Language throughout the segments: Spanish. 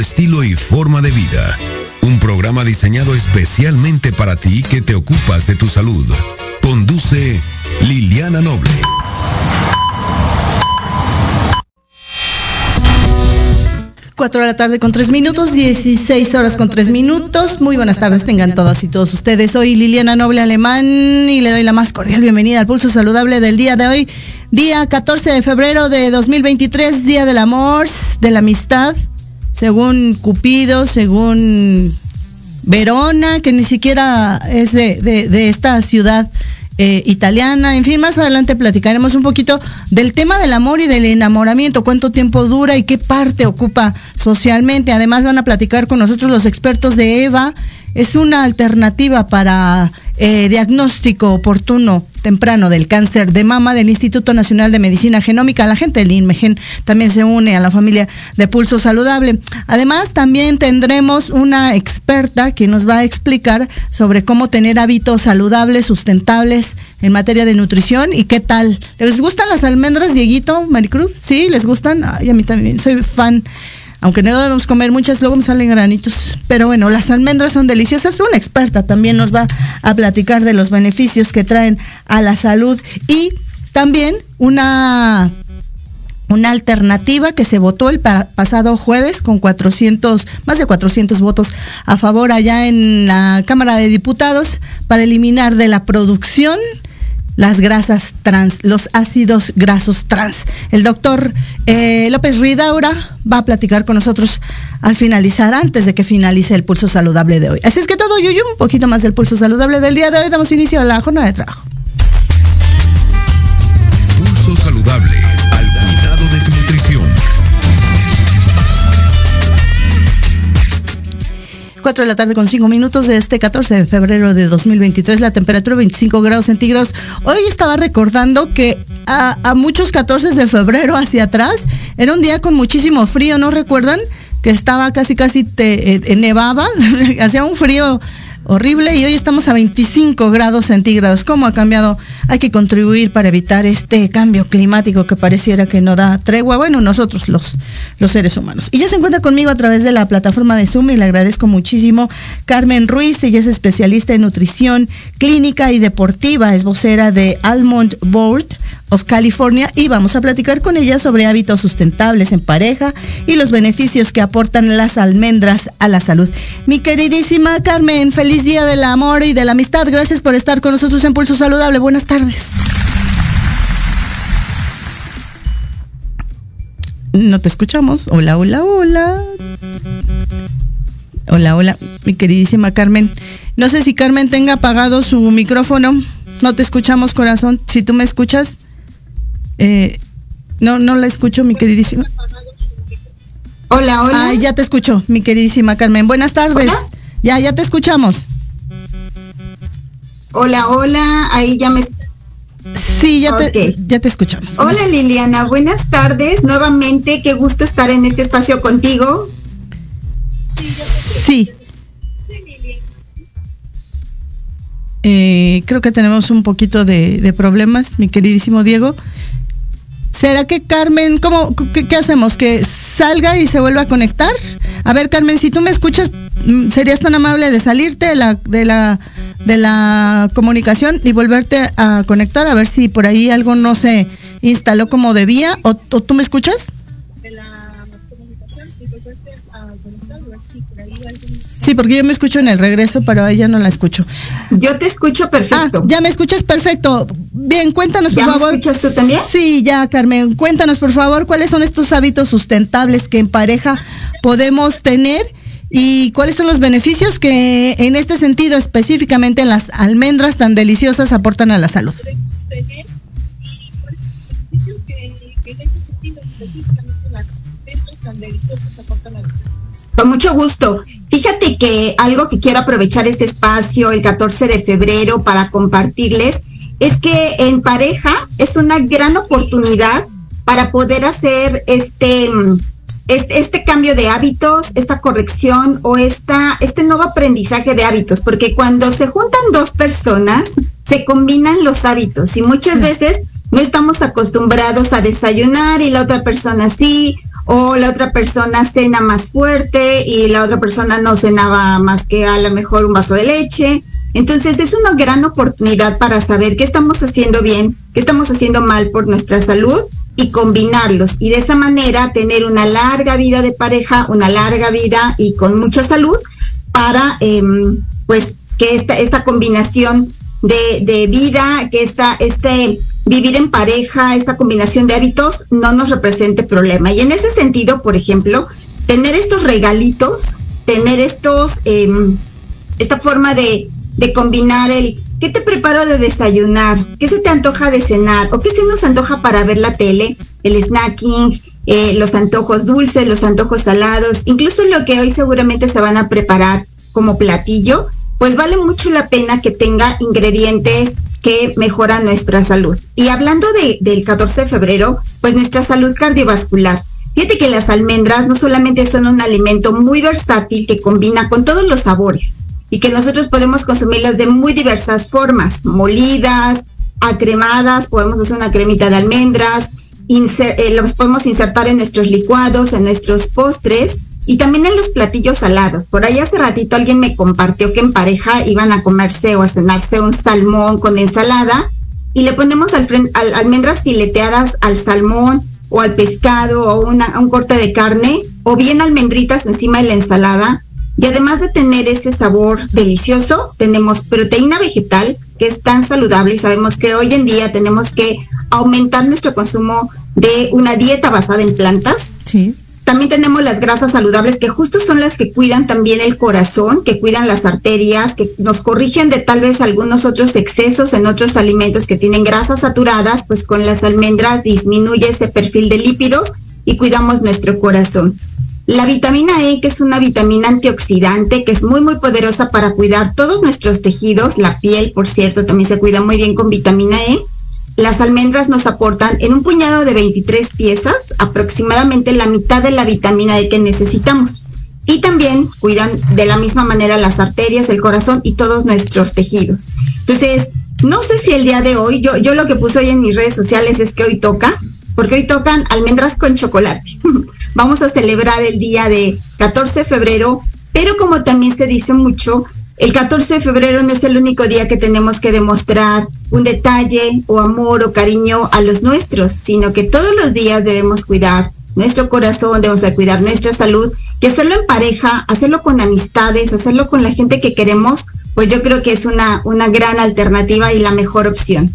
Estilo y forma de vida. Un programa diseñado especialmente para ti que te ocupas de tu salud. Conduce Liliana Noble. Cuatro de la tarde con tres minutos, 16 horas con tres minutos. Muy buenas tardes, tengan todas y todos ustedes. Soy Liliana Noble Alemán y le doy la más cordial bienvenida al Pulso Saludable del día de hoy, día 14 de febrero de 2023, Día del Amor, de la Amistad, según Cupido, según Verona, que ni siquiera es de, de, esta ciudad eh, italiana, en fin, más adelante platicaremos un poquito del tema del amor y del enamoramiento, cuánto tiempo dura y qué parte ocupa socialmente. Además van a platicar con nosotros los expertos de EVA. Es una alternativa para eh, diagnóstico oportuno temprano del cáncer de mama del Instituto Nacional de Medicina Genómica. La gente del INMEGEN también se une a la familia de Pulso Saludable. Además, también tendremos una experta que nos va a explicar sobre cómo tener hábitos saludables, sustentables en materia de nutrición y qué tal. ¿Les gustan las almendras, Dieguito, Maricruz? Sí, ¿les gustan? Ay, a mí también, soy fan aunque no debemos comer muchas, luego me salen granitos. Pero bueno, las almendras son deliciosas. Una experta también nos va a platicar de los beneficios que traen a la salud y también una una alternativa que se votó el pa pasado jueves con 400, más de 400 votos a favor allá en la Cámara de Diputados para eliminar de la producción las grasas trans, los ácidos grasos trans. El doctor eh, López Ridaura va a platicar con nosotros al finalizar, antes de que finalice el pulso saludable de hoy. Así es que todo, Yuyu, un poquito más del pulso saludable del día de hoy. Damos inicio a la jornada de trabajo. Pulso saludable, 4 de la tarde con 5 minutos de este 14 de febrero de 2023, la temperatura 25 grados centígrados. Hoy estaba recordando que a, muchos 14 de febrero hacia atrás era un día con muchísimo frío, ¿no recuerdan? Que estaba casi, casi te, eh, nevaba, hacía un frío horrible y hoy estamos a 25 grados centígrados. ¿Cómo ha cambiado? Hay que contribuir para evitar este cambio climático que pareciera que no da tregua. Bueno, nosotros los, los seres humanos. Y ya se encuentra conmigo a través de la plataforma de Zoom y le agradezco muchísimo Carmen Ruiz. Ella es especialista en nutrición clínica y deportiva. Es vocera de Almond Board of California y vamos a platicar con ella sobre hábitos sustentables en pareja y los beneficios que aportan las almendras a la salud. Mi queridísima Carmen, feliz día del amor y de la amistad. Gracias por estar con nosotros en Pulso Saludable. Buenas tardes. No te escuchamos. Hola, hola, hola. Hola, hola, mi queridísima Carmen. No sé si Carmen tenga apagado su micrófono. No te escuchamos, corazón. Si tú me escuchas, eh, no, no la escucho, mi queridísima. Hola, hola. Ah, ya te escucho, mi queridísima Carmen. Buenas tardes. ¿Hola? Ya, ya te escuchamos. Hola, hola. Ahí ya me. Sí, ya, te, ya te escuchamos. Hola Liliana, buenas tardes. Nuevamente, qué gusto estar en este espacio contigo. Sí. Eh, creo que tenemos un poquito de, de problemas, mi queridísimo Diego. ¿Será que Carmen, cómo, qué, hacemos? ¿Que salga y se vuelva a conectar? A ver, Carmen, si tú me escuchas, mm, ¿serías tan amable de salirte de la, de la, de la comunicación y volverte a conectar? A ver si por ahí algo no se instaló como debía. ¿O, o tú me escuchas? Sí, porque yo me escucho en el regreso, pero a ella no la escucho. Yo te escucho Ah, perfecto. ya me escuchas perfecto. Bien, cuéntanos por ¿Ya me favor. escuchas tú también? Sí, ya, Carmen. Cuéntanos por favor cuáles son estos hábitos sustentables que en pareja podemos tener ¿Y cuáles son los beneficios que en este sentido específicamente las almendras tan deliciosas aportan a la salud? Con mucho gusto. Fíjate que algo que quiero aprovechar este espacio el 14 de febrero para compartirles es que en pareja es una gran oportunidad para poder hacer este, este, este, cambio de hábitos, esta corrección o esta, este nuevo aprendizaje de hábitos, porque cuando se juntan dos personas, se combinan los hábitos y muchas veces no estamos acostumbrados a desayunar y la otra persona sí, o la otra persona cena más fuerte y la otra persona no cenaba más que a lo mejor un vaso de leche. Entonces es una gran oportunidad para saber qué estamos haciendo bien, qué estamos haciendo mal por nuestra salud y combinarlos y de esa manera tener una larga vida de pareja, una larga vida y con mucha salud para em, pues que esta, esta combinación de, de vida, que esta, este vivir en pareja, esta combinación de hábitos no nos represente problema. Y en ese sentido, por ejemplo, tener estos regalitos, tener estos, em, esta forma de, de combinar el ¿qué te preparo de desayunar? ¿Qué se te antoja de cenar? ¿O qué se nos antoja para ver la tele? El snacking, eh, los antojos dulces, los antojos salados, incluso lo que hoy seguramente se van a preparar como platillo, pues vale mucho la pena que tenga ingredientes que mejoran nuestra salud. Y hablando de, del 14 de febrero, pues nuestra salud cardiovascular. Fíjate que las almendras no solamente son un alimento muy versátil que combina con todos los sabores y que nosotros podemos consumirlas de muy diversas formas, molidas, acremadas, podemos hacer una cremita de almendras, eh, los podemos insertar en nuestros licuados, en nuestros postres y también en los platillos salados. Por ahí hace ratito alguien me compartió que en pareja iban a comerse o a cenarse un salmón con ensalada y le ponemos al, almendras fileteadas al salmón o al pescado o una, un corte de carne o bien almendritas encima de la ensalada. Y además de tener ese sabor delicioso, tenemos proteína vegetal que es tan saludable y sabemos que hoy en día tenemos que aumentar nuestro consumo de una dieta basada en plantas. Sí también tenemos las grasas saludables que justo son las que cuidan también el corazón, que cuidan las arterias, que nos corrigen de tal vez algunos otros excesos en otros alimentos que tienen grasas saturadas, pues con las almendras disminuye ese perfil de lípidos y cuidamos nuestro corazón. La vitamina E, que es una vitamina antioxidante, que es muy, muy poderosa para cuidar todos nuestros tejidos, la piel, por cierto, también se cuida muy bien con vitamina E las almendras nos aportan en un puñado de 23 piezas aproximadamente la mitad de la vitamina E que necesitamos. Y también cuidan de la misma manera las arterias, el corazón y todos nuestros tejidos. Entonces, no sé si el día de hoy, yo, yo lo que puse hoy en mis redes sociales es que hoy toca, porque hoy tocan almendras con chocolate. Vamos a celebrar el día de 14 de febrero, pero como también se dice mucho, el 14 de febrero no es el único día que tenemos que demostrar un detalle o amor o cariño a los nuestros, sino que todos los días debemos cuidar nuestro corazón, debemos cuidar nuestra salud y hacerlo en pareja, hacerlo con amistades, hacerlo con la gente que queremos, pues yo creo que es una, una gran alternativa y la mejor opción.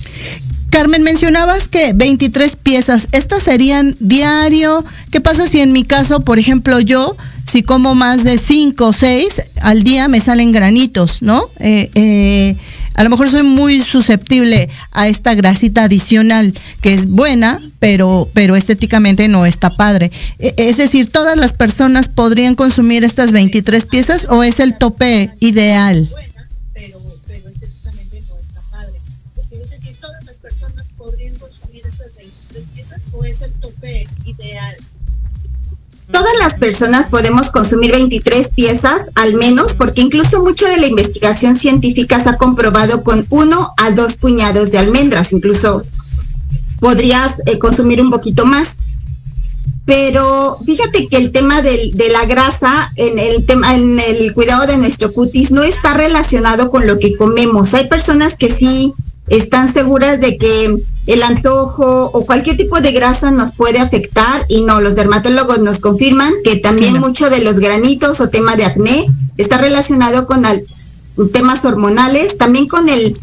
Carmen, mencionabas que 23 piezas, ¿estas serían diario? ¿Qué pasa si en mi caso, por ejemplo, yo si como más de cinco o seis al día me salen granitos, ¿no? Eh, eh, a lo mejor soy muy susceptible a esta grasita adicional que es buena, pero, pero estéticamente no está padre. E, es decir, ¿todas las personas podrían consumir estas 23 piezas o es el tope ideal? Pero, pero estéticamente no está padre. Es decir, ¿todas las personas podrían consumir estas 23 piezas o es el tope ideal? Todas las personas podemos consumir 23 piezas al menos, porque incluso mucho de la investigación científica se ha comprobado con uno a dos puñados de almendras, incluso podrías eh, consumir un poquito más. Pero fíjate que el tema de la grasa en el tema en el cuidado de nuestro cutis no está relacionado con lo que comemos. Hay personas que sí están seguras de que el antojo o cualquier tipo de grasa nos puede afectar y no, los dermatólogos nos confirman que también mucho de los granitos o tema de acné está relacionado con temas hormonales, también con el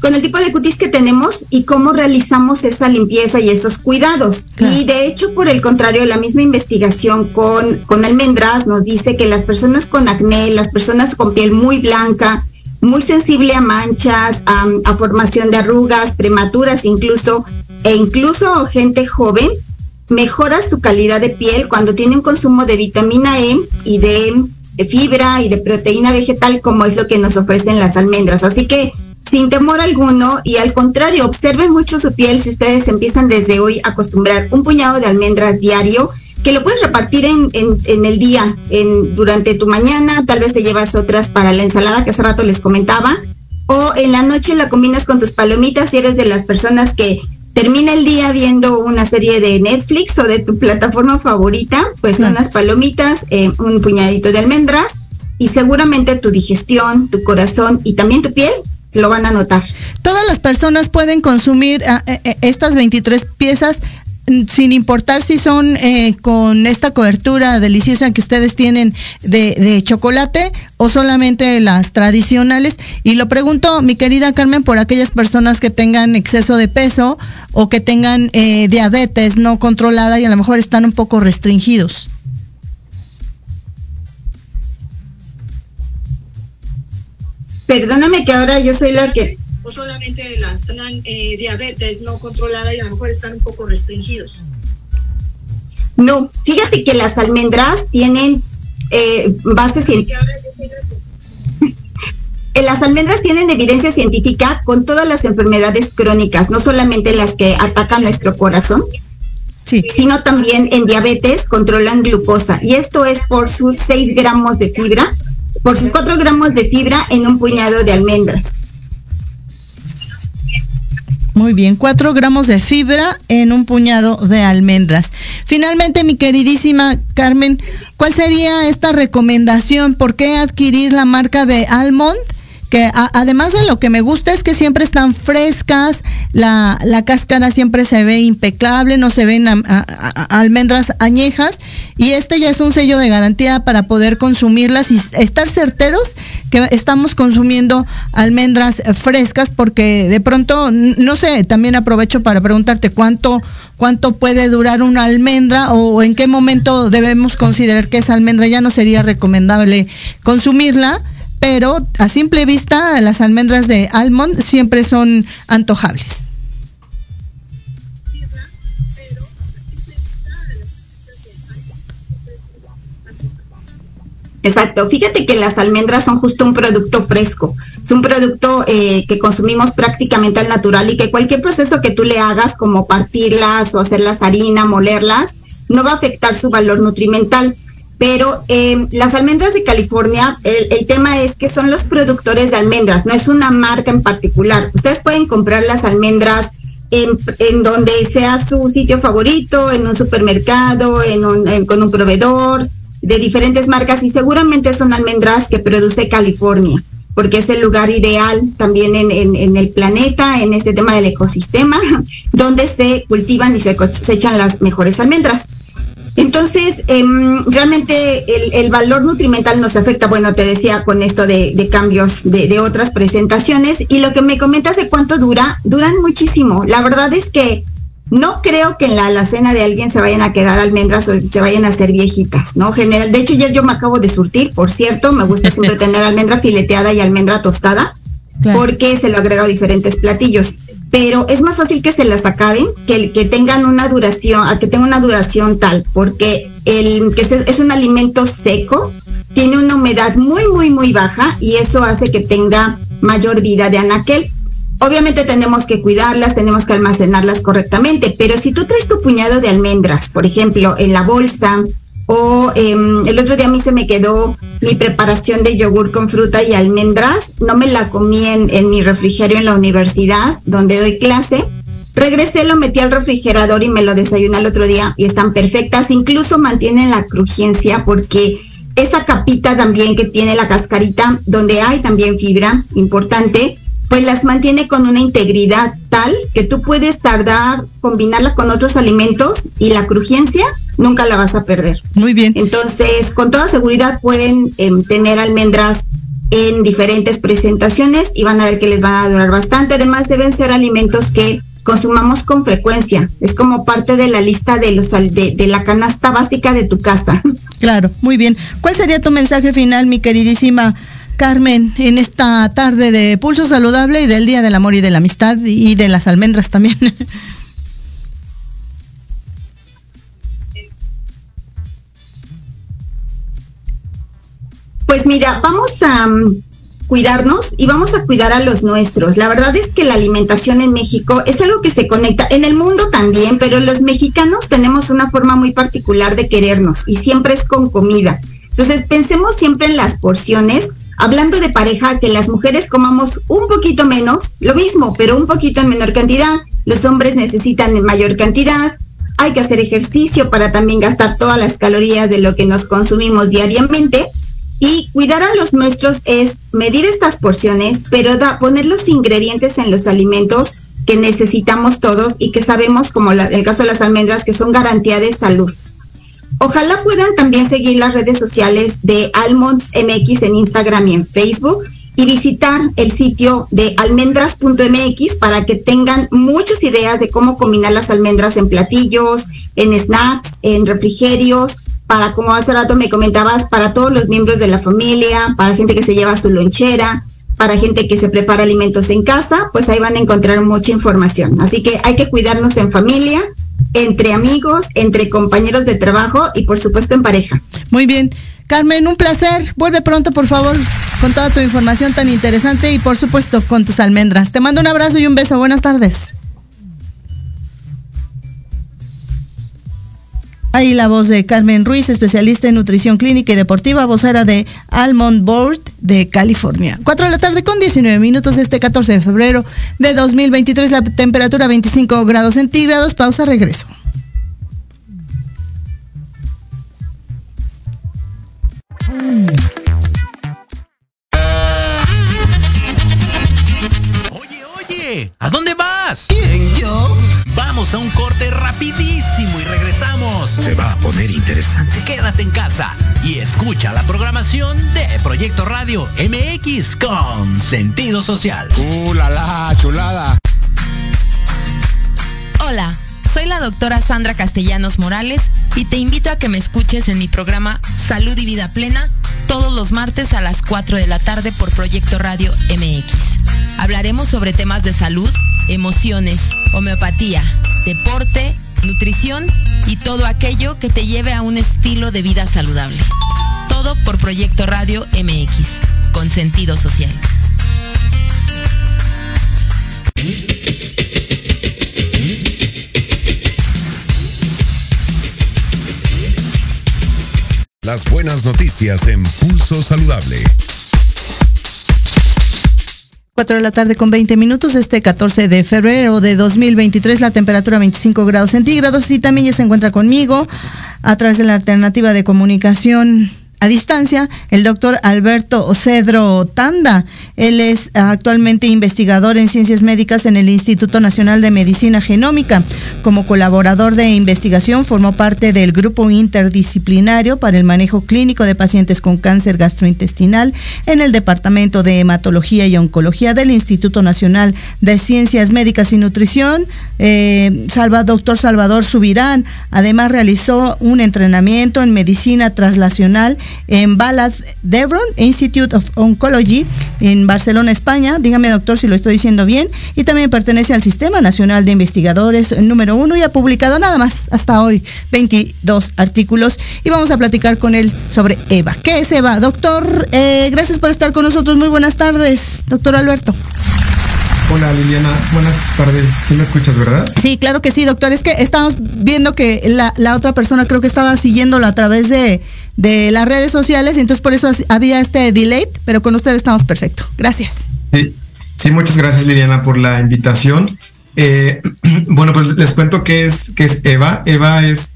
con el tipo de cutis que tenemos y cómo realizamos esa limpieza y esos cuidados. Y de hecho, por el contrario, la misma investigación con, con almendras nos dice que las personas con acné, las personas con piel muy blanca, muy sensible a manchas, a, formación de arrugas prematuras incluso, e incluso gente joven, mejora su calidad de piel cuando tiene un consumo de vitamina E y de, fibra y de proteína vegetal como es lo que nos ofrecen las almendras. Así que sin temor alguno y al contrario, observen mucho su piel si ustedes empiezan desde hoy a acostumbrar un puñado de almendras diario que lo puedes repartir en, en, el día, en, durante tu mañana, tal vez te llevas otras para la ensalada que hace rato les comentaba, o en la noche la combinas con tus palomitas si eres de las personas que termina el día viendo una serie de Netflix o de tu plataforma favorita, pues son las palomitas, eh, un puñadito de almendras y seguramente tu digestión, tu corazón y también tu piel lo van a notar. Todas las personas pueden consumir ah, eh, eh, estas 23 piezas sin importar si son eh, con esta cobertura deliciosa que ustedes tienen de, chocolate o solamente las tradicionales. Y lo pregunto, mi querida Carmen, por aquellas personas que tengan exceso de peso o que tengan eh, diabetes no controlada y a lo mejor están un poco restringidos. Perdóname que ahora yo soy la que o solamente las tienen eh, diabetes no controlada y a lo mejor están un poco restringidos? No, fíjate que las almendras tienen eh, base científica. las almendras tienen evidencia científica con todas las enfermedades crónicas, no solamente las que atacan nuestro corazón, sí. sino también en diabetes controlan glucosa. Y esto es por sus 6 gramos de fibra, por sus 4 gramos de fibra en un puñado de almendras. Muy bien, cuatro gramos de fibra en un puñado de almendras. Finalmente, mi queridísima Carmen, ¿cuál sería esta recomendación? ¿Por qué adquirir la marca de Almond? Además de lo que me gusta es que siempre están frescas, la, la cáscara siempre se ve impecable, no se ven almendras añejas y este ya es un sello de garantía para poder consumirlas y estar certeros que estamos consumiendo almendras frescas porque de pronto, no sé, también aprovecho para preguntarte cuánto cuánto puede durar una almendra o en qué momento debemos considerar que esa almendra ya no sería recomendable consumirla pero a simple vista las almendras de almond siempre son antojables. Exacto, fíjate que las almendras son justo un producto fresco, es un producto eh, que consumimos prácticamente al natural y que cualquier proceso que tú le hagas, como partirlas o hacerlas harina, molerlas, no va a afectar su valor nutrimental. Pero eh, las almendras de California, el, tema es que son los productores de almendras, no es una marca en particular. Ustedes pueden comprar las almendras en, donde sea su sitio favorito, en un supermercado, en con un proveedor de diferentes marcas y seguramente son almendras que produce California, porque es el lugar ideal también en, en el planeta, en este tema del ecosistema, donde se cultivan y se cosechan las mejores almendras. Entonces, em, realmente el, valor nutrimental nos afecta, bueno, te decía con esto de, cambios de, otras presentaciones. Y lo que me comentas de cuánto dura, duran muchísimo. La verdad es que no creo que en la alacena de alguien se vayan a quedar almendras o se vayan a hacer viejitas, ¿no? General, de hecho, ayer yo me acabo de surtir, por cierto, me gusta siempre tener almendra fileteada y almendra tostada, porque se lo agrego a diferentes platillos pero es más fácil que se las acaben que, que tengan una duración, a que tenga una duración tal, porque el que es un alimento seco tiene una humedad muy, muy, muy baja y eso hace que tenga mayor vida de anaquel. Obviamente tenemos que cuidarlas, tenemos que almacenarlas correctamente, pero si tú traes tu puñado de almendras, por ejemplo, en la bolsa, o em, el otro día a mí se me quedó mi preparación de yogur con fruta y almendras. No me la comí en, mi refrigerio en la universidad donde doy clase. Regresé, lo metí al refrigerador y me lo desayuné el otro día y están perfectas. Incluso mantienen la crujencia porque esa capita también que tiene la cascarita, donde hay también fibra importante, pues las mantiene con una integridad tal que tú puedes tardar, combinarla con otros alimentos y la crujencia nunca la vas a perder. Muy bien. Entonces, con toda seguridad pueden em, tener almendras en diferentes presentaciones y van a ver que les van a durar bastante. Además, deben ser alimentos que consumamos con frecuencia. Es como parte de la lista de los de, de, la canasta básica de tu casa. Claro, muy bien. ¿Cuál sería tu mensaje final, mi queridísima Carmen, en esta tarde de Pulso Saludable y del Día del Amor y de la Amistad y de las almendras también? Pues mira, vamos a mm, cuidarnos y vamos a cuidar a los nuestros. La verdad es que la alimentación en México es algo que se conecta, en el mundo también, pero los mexicanos tenemos una forma muy particular de querernos y siempre es con comida. Entonces pensemos siempre en las porciones. Hablando de pareja, que las mujeres comamos un poquito menos, lo mismo, pero un poquito en menor cantidad. Los hombres necesitan en mayor cantidad. Hay que hacer ejercicio para también gastar todas las calorías de lo que nos consumimos diariamente y cuidar a los nuestros es medir estas porciones, pero da, poner los ingredientes en los alimentos que necesitamos todos y que sabemos, como en el caso de las almendras, que son garantía de salud. Ojalá puedan también seguir las redes sociales de Almonds MX en Instagram y en Facebook y visitar el sitio de almendras.mx para que tengan muchas ideas de cómo combinar las almendras en platillos, en snacks, en refrigerios para, como hace rato me comentabas, para todos los miembros de la familia, para gente que se lleva su lonchera, para gente que se prepara alimentos en casa, pues ahí van a encontrar mucha información. Así que hay que cuidarnos en familia, entre amigos, entre compañeros de trabajo y por supuesto en pareja. Muy bien. Carmen, un placer. Vuelve pronto, por favor, con toda tu información tan interesante y por supuesto con tus almendras. Te mando un abrazo y un beso. Buenas tardes. Ahí la voz de Carmen Ruiz, especialista en nutrición clínica y deportiva, vocera de Almond Board de California. 4 de la tarde con 19 minutos este 14 de febrero de 2023, la temperatura 25 grados centígrados. Pausa, regreso. Oye, oye, ¿a dónde vas? ¿Quién, yo? Vamos a un corte regresamos. Se va a poner interesante. Quédate en casa y escucha la programación de Proyecto Radio MX con sentido social. ¡Uh, la, la chulada! Hola, soy la doctora Sandra Castellanos Morales y te invito a que me escuches en mi programa Salud y Vida Plena todos los martes a las 4 de la tarde por Proyecto Radio MX. Hablaremos sobre temas de salud, emociones, homeopatía, deporte, nutrición y todo aquello que te lleve a un estilo de vida saludable. Todo por Proyecto Radio MX, con sentido social. Las buenas noticias en Pulso Saludable. 4 de la tarde con 20 minutos, este 14 de febrero de 2023, la temperatura 25 grados centígrados y también ya se encuentra conmigo a través de la alternativa de comunicación a distancia el doctor Alberto Cedro Tanda. Él es actualmente investigador en ciencias médicas en el Instituto Nacional de Medicina Genómica. Como colaborador de investigación formó parte del grupo interdisciplinario para el manejo clínico de pacientes con cáncer gastrointestinal en el Departamento de Hematología y Oncología del Instituto Nacional de Ciencias Médicas y Nutrición. Eh, doctor Salvador Subirán. Además realizó un entrenamiento en medicina traslacional en Balad Devron Institute of Oncology en Barcelona, España. Dígame, doctor, si lo estoy diciendo bien. Y también pertenece al Sistema Nacional de Investigadores número uno y ha publicado nada más hasta hoy 22 artículos. Y vamos a platicar con él sobre EVA. ¿Qué es EVA? Doctor, eh, gracias por estar con nosotros. Muy buenas tardes, doctor Alberto. Hola Liliana, buenas tardes. ¿Sí me escuchas, verdad? Sí, claro que sí, doctor. Es que estamos viendo que la, la otra persona creo que estaba siguiéndolo a través de, de las redes sociales y entonces por eso había este delay, pero con ustedes estamos perfecto. Gracias. Sí, sí muchas gracias Liliana por la invitación. Eh, bueno, pues les cuento qué es, qué es EVA. EVA es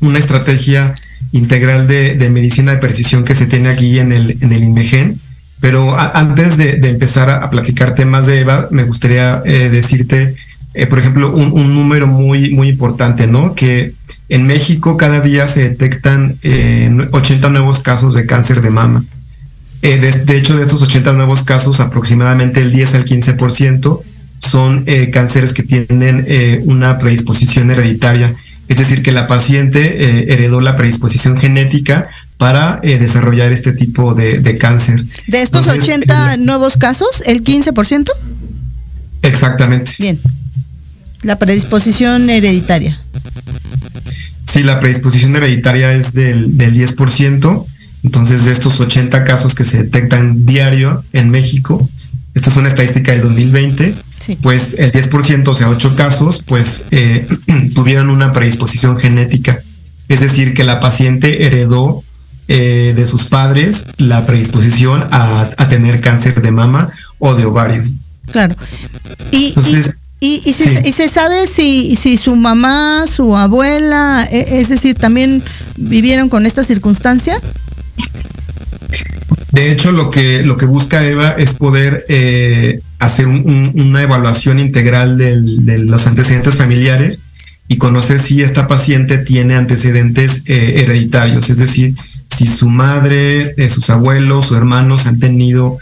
una estrategia integral de, de, medicina de precisión que se tiene aquí en el, en el INMEGEN. Pero antes de, de, empezar a, a, platicar temas de EVA, me gustaría eh, decirte, eh, por ejemplo, un, un, número muy, muy importante, ¿no? Que en México cada día se detectan eh, 80 nuevos casos de cáncer de mama. Eh, de, hecho, de estos 80 nuevos casos, aproximadamente el 10 al 15% son eh, cánceres que tienen eh, una predisposición hereditaria. Es decir, que la paciente heredó la predisposición genética para desarrollar este tipo de, cáncer. ¿De estos 80 nuevos casos, el 15%? Exactamente. Bien. La predisposición hereditaria. Sí, la predisposición hereditaria es del, del 10%. Entonces, de estos 80 casos que se detectan diario en México, esta es una estadística del 2020, pues el 10%, o sea, 8 casos, pues eh, tuvieron una predisposición genética. Es decir, que la paciente heredó eh, de sus padres la predisposición a, tener cáncer de mama o de ovario. Claro. Y, Entonces, y, se, sabe si, si su mamá, su abuela, e, es decir, también vivieron con esta circunstancia. De hecho, lo que, lo que busca Eva es poder eh, hacer una evaluación integral de los antecedentes familiares y conocer si esta paciente tiene antecedentes eh, hereditarios, es decir, si su madre, eh, sus abuelos o hermanos han tenido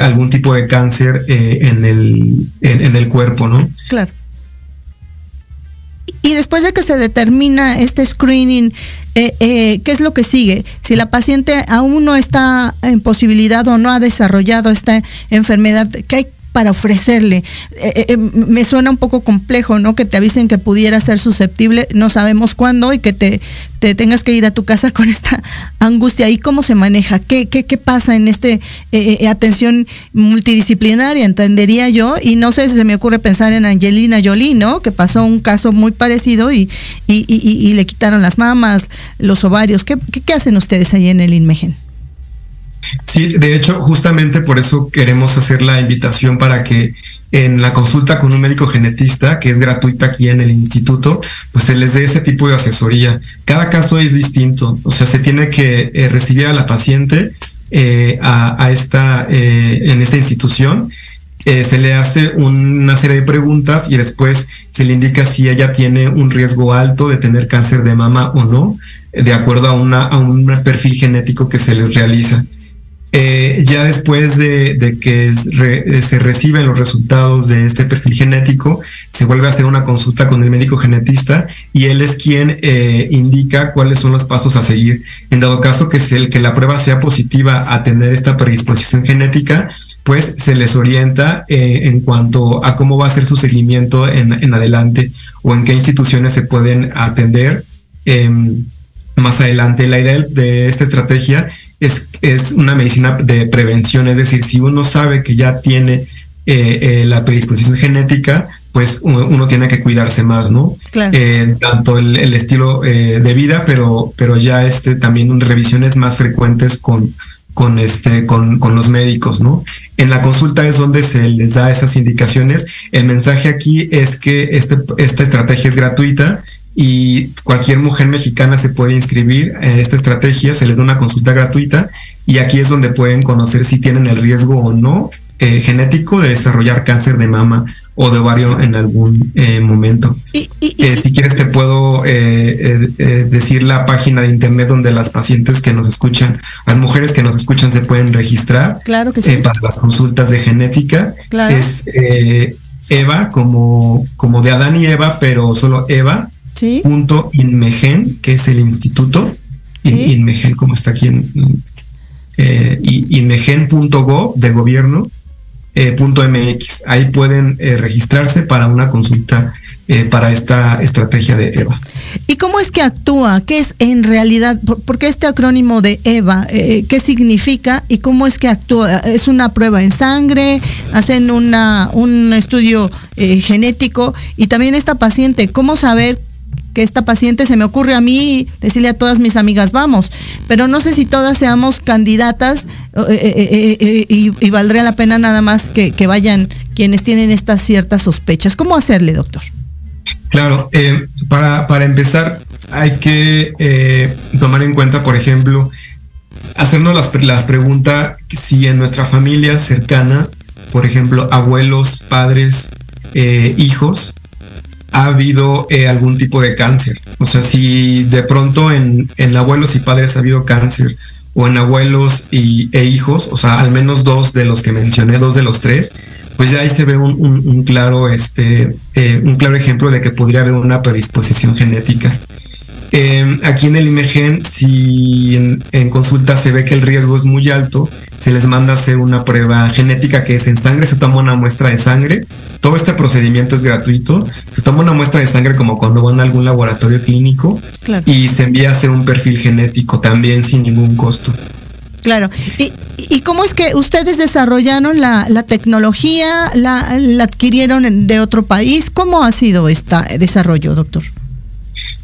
algún tipo de cáncer en, el, en el cuerpo, ¿no? Claro. Y después de que se determina este screening, eh, eh, ¿qué es lo que sigue? Si la paciente aún no está en posibilidad o no ha desarrollado esta enfermedad, ¿qué para ofrecerle. Eh, eh, eh, me suena un poco complejo, ¿no? Que te avisen que pudiera ser susceptible, no sabemos cuándo y que te, te tengas que ir a tu casa con esta angustia. ¿Y cómo se maneja? ¿Qué, qué, qué pasa en este atención multidisciplinaria? Entendería yo, y no sé si se me ocurre pensar en Angelina Jolie, ¿no? Que pasó un caso muy parecido y, y, y, le quitaron las mamas, los ovarios. ¿Qué, qué, qué hacen ustedes ahí en el INMEGEN? Sí, de hecho, justamente por eso queremos hacer la invitación para que en la consulta con un médico genetista, que es gratuita aquí en el instituto, pues se les dé ese tipo de asesoría. Cada caso es distinto, o sea, se tiene que eh, recibir a la paciente eh, a, esta, eh, en esta institución. se le hace una serie de preguntas y después se le indica si ella tiene un riesgo alto de tener cáncer de mama o no, de acuerdo a, a un perfil genético que se le realiza. Eh, ya después de, que eh, se reciben los resultados de este perfil genético, se vuelve a hacer una consulta con el médico genetista y él es quien eh, indica cuáles son los pasos a seguir. En dado caso que, que la prueba sea positiva a tener esta predisposición genética, pues se les orienta en cuanto a cómo va a ser su seguimiento en, adelante o en qué instituciones se pueden atender em, más adelante. La idea de esta estrategia es, es una medicina de prevención, es decir, si uno sabe que ya tiene eh, eh, la predisposición genética, pues uno, tiene que cuidarse más, ¿no? Eh, tanto el, estilo de vida, pero, pero ya este, también revisiones más frecuentes con, con, este, con, con, los médicos, ¿no? En la consulta es donde se les da esas indicaciones. El mensaje aquí es que este, esta estrategia es gratuita y cualquier mujer mexicana se puede inscribir en esta estrategia, se les da una consulta gratuita y aquí es donde pueden conocer si tienen el riesgo o no eh, genético de desarrollar cáncer de mama o de ovario en algún eh, momento. Eh, si quieres te puedo decir la página de internet donde las pacientes que nos escuchan, las mujeres que nos escuchan se pueden registrar claro que para las consultas de genética. Es Eva como, como de Adán y Eva, pero solo Eva punto Inmegen, que es el instituto, Inmegen, como está aquí en eh, inmegen.gov de gobierno, eh, punto MX. Ahí pueden eh, registrarse para una consulta eh, para esta estrategia de EVA. ¿Y cómo es que actúa? ¿Qué es en realidad? ¿Por, qué este acrónimo de EVA? ¿Qué significa y cómo es que actúa? ¿Es una prueba en sangre? ¿Hacen una, un estudio genético? Y también esta paciente, ¿cómo saber que esta paciente se me ocurre a mí decirle a todas mis amigas vamos, pero no sé si todas seamos candidatas eh, eh, eh, y, valdría la pena nada más que, vayan quienes tienen estas ciertas sospechas. ¿Cómo hacerle, doctor? Claro, para, para, empezar hay que tomar en cuenta, por ejemplo, hacernos las, la pregunta si en nuestra familia cercana, por ejemplo, abuelos, padres, hijos, ha habido eh, algún tipo de cáncer. O sea, si de pronto en, abuelos y padres ha habido cáncer o en abuelos y, e hijos, o sea, al menos dos de los que mencioné, dos de los tres, pues ya ahí se ve un, claro, este, eh, un claro ejemplo de que podría haber una predisposición genética. Em, aquí en el IMEGEN, si en, consulta se ve que el riesgo es muy alto, se les manda hacer una prueba genética que es en sangre, se toma una muestra de sangre. Todo este procedimiento es gratuito. Se toma una muestra de sangre como cuando van a algún laboratorio clínico y se envía a hacer un perfil genético también sin ningún costo. Claro. ¿Y, y cómo es que ustedes desarrollaron la, tecnología? La, la, adquirieron de otro país? ¿Cómo ha sido este desarrollo, doctor?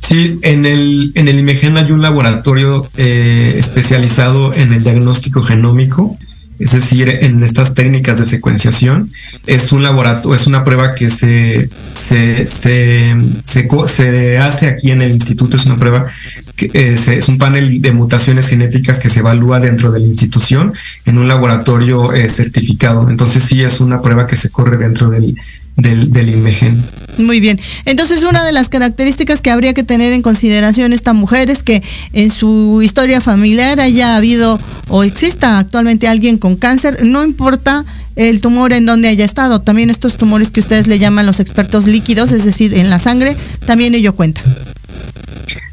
Sí, en el, en el IMEGEN hay un laboratorio eh, especializado en el diagnóstico genómico, es decir, en estas técnicas de secuenciación. Es un laboratorio, es una prueba que se, se, se, se, hace aquí en el instituto, es una prueba que eh, es, un panel de mutaciones genéticas que se evalúa dentro de la institución en un laboratorio eh, certificado. Entonces sí es una prueba que se corre dentro del, del, del INMEGEN. Muy bien. Entonces, una de las características que habría que tener en consideración esta mujer es que en su historia familiar haya habido o exista actualmente alguien con cáncer, no importa el tumor en donde haya estado, también estos tumores que ustedes le llaman los expertos líquidos, es decir, en la sangre, también ello cuenta.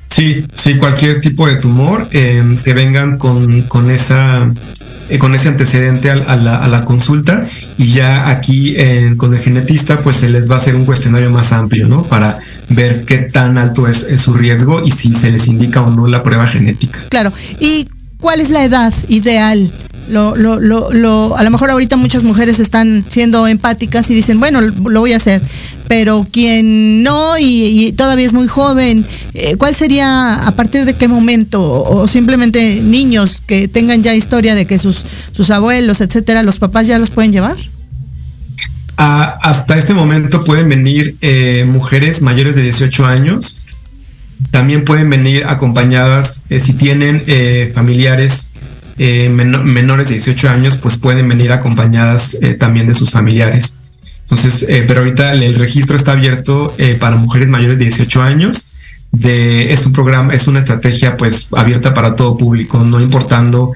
Sí, sí, cualquier tipo de tumor eh, que vengan con, con esa eh, con ese antecedente a, la, consulta y ya aquí con el genetista pues se les va a hacer un cuestionario más amplio, ¿no? Para ver qué tan alto es, su riesgo y si se les indica o no la prueba genética. Claro, ¿y cuál es la edad ideal? Lo, lo, lo, a lo mejor ahorita muchas mujeres están siendo empáticas y dicen, bueno, lo voy a hacer, pero quien no y, todavía es muy joven, eh, ¿cuál sería a partir de qué momento? O, simplemente niños que tengan ya historia de que sus, sus abuelos, etcétera, los papás ya los pueden llevar? hasta este momento pueden venir eh, mujeres mayores de 18 años. También pueden venir acompañadas, eh, si tienen familiares menores de 18 años, pues pueden venir acompañadas también de sus familiares. Entonces, eh, pero ahorita el, registro está abierto eh, para mujeres mayores de 18 años. De, es un programa, es una estrategia pues abierta para todo público, no importando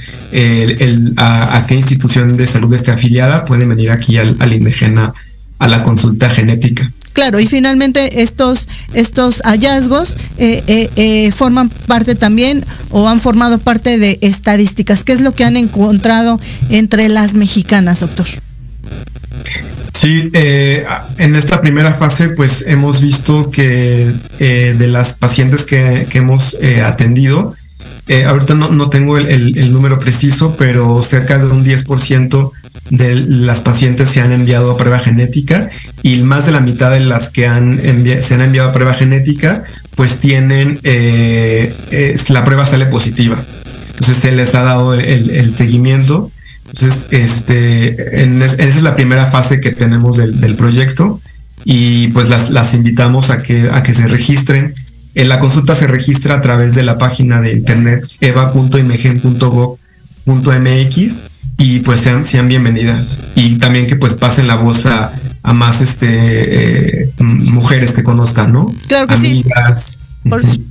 a, qué institución de salud esté afiliada, pueden venir aquí al, al a la consulta genética. Claro, y finalmente estos, estos hallazgos eh, forman parte también o han formado parte de estadísticas. ¿Qué es lo que han encontrado entre las mexicanas, doctor? Sí, eh, en esta primera fase pues hemos visto que eh, de las pacientes que, hemos eh, atendido, ahorita no, tengo el, número preciso, pero cerca de un 10% de las pacientes se han enviado a prueba genética y más de la mitad de las que han se han enviado a prueba genética pues tienen, la prueba sale positiva. Entonces se les ha dado el seguimiento entonces, este, esa es la primera fase que tenemos del, proyecto y pues las, invitamos a que, a que se registren. En la consulta se registra a través de la página de internet eva.imagen.gov.mx y pues sean, sean bienvenidas y también que pues pasen la voz a, más este eh, mujeres que conozcan, ¿no? Claro que Amigas,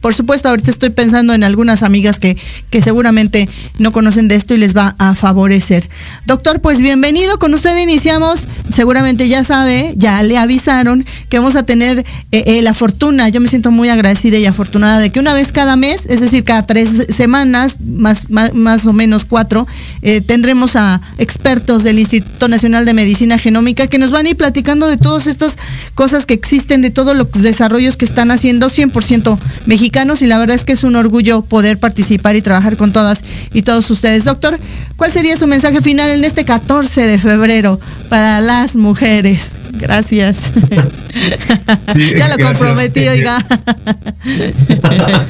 por, supuesto, ahorita estoy pensando en algunas amigas que, que seguramente no conocen de esto y les va a favorecer. Doctor, pues bienvenido. Con usted iniciamos. Seguramente ya sabe, ya le avisaron que vamos a tener eh, eh, la fortuna. Yo me siento muy agradecida y afortunada de que una vez cada mes, es decir, cada tres semanas, más, más, o menos cuatro, eh, tendremos a expertos del Instituto Nacional de Medicina Genómica que nos van a ir platicando de todas estas cosas que existen, de todos los desarrollos que están haciendo 100% mexicanos y la verdad es que es un orgullo poder participar y trabajar con todas y todos ustedes. Doctor, ¿cuál sería su mensaje final en este 14 de febrero para las mujeres? Gracias. ya lo comprometí, oiga.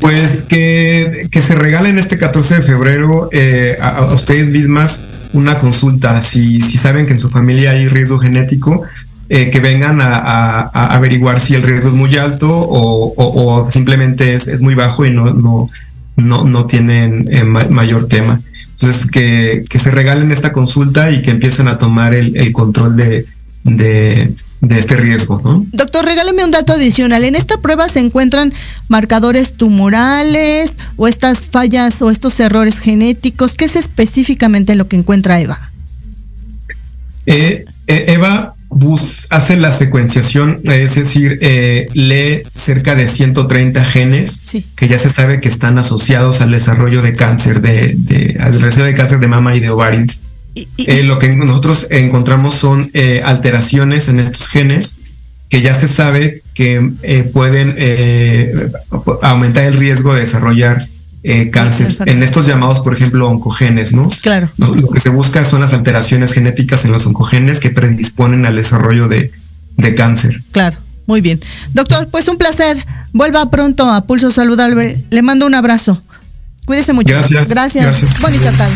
pues que, se regalen este 14 de febrero eh, a, ustedes mismas una consulta. Si, si saben que en su familia hay riesgo genético, eh, que vengan a, averiguar si el riesgo es muy alto o, simplemente es, muy bajo y no, no, no, no tienen eh, mayor tema. Entonces, que, se regalen esta consulta y que empiecen a tomar el, control de, de, de este riesgo. ¿no? Doctor, regáleme un dato adicional. ¿En esta prueba se encuentran marcadores tumorales o estas fallas o estos errores genéticos? ¿Qué es específicamente lo que encuentra Eva? Eh, eh, Eva bus hace la secuenciación, es decir, eh, lee cerca de 130 genes que ya se sabe que están asociados al desarrollo de cáncer, de, al desarrollo de cáncer de mama y de ovario. Eh, lo que nosotros encontramos son eh, alteraciones en estos genes que ya se sabe que pueden aumentar el riesgo de desarrollar eh, cáncer. En estos llamados, por ejemplo, oncogenes, ¿no? Claro. Lo, que se busca son las alteraciones genéticas en los oncogenes que predisponen al desarrollo de, cáncer. Claro. Muy bien. Doctor, pues un placer. Vuelva pronto a Pulso Saludable. Le mando un abrazo. Cuídese mucho. Gracias. Gracias. Bonita tarde.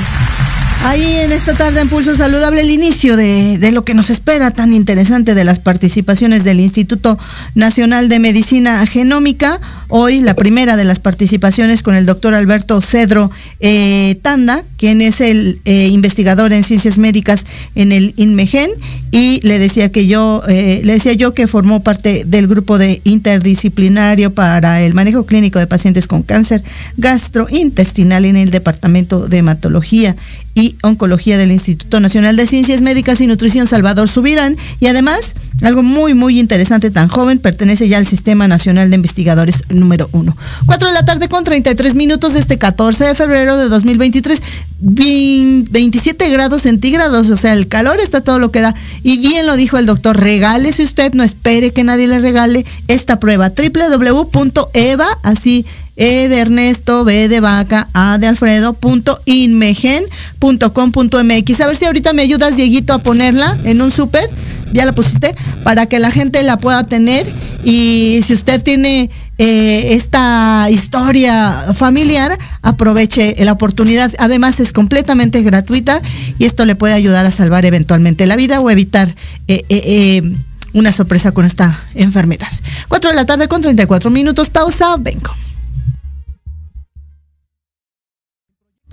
Ahí en esta tarde en Pulso Saludable el inicio de, de, lo que nos espera tan interesante de las participaciones del Instituto Nacional de Medicina Genómica. Hoy la primera de las participaciones con el doctor Alberto Cedro eh, Tanda, quien es el eh, investigador en ciencias médicas en el INMEGEN y le decía que yo, eh, le decía yo que formó parte del grupo de interdisciplinario para el manejo clínico de pacientes con cáncer gastrointestinal en el Departamento de Hematología y Oncología del Instituto Nacional de Ciencias Médicas y Nutrición Salvador Subirán. Y además, algo muy, muy interesante, tan joven, pertenece ya al Sistema Nacional de Investigadores número uno. Cuatro de la tarde con 33 minutos de este 14 de febrero de 2023. 27 grados centígrados, o sea, el calor está todo lo que da. Y bien lo dijo el doctor, regálese usted, no espere que nadie le regale esta prueba. www.eva, así e de Ernesto, B de Vaca, A de Alfredo, punto inmegen.com.mx. A ver si ahorita me ayudas, Dieguito, a ponerla en un súper. Ya la pusiste, para que la gente la pueda tener. Y si usted tiene eh, esta historia familiar, aproveche la oportunidad. Además, es completamente gratuita y esto le puede ayudar a salvar eventualmente la vida o evitar. Eh, eh, una sorpresa con esta enfermedad. 4 de la tarde con 34 minutos. Pausa. Vengo.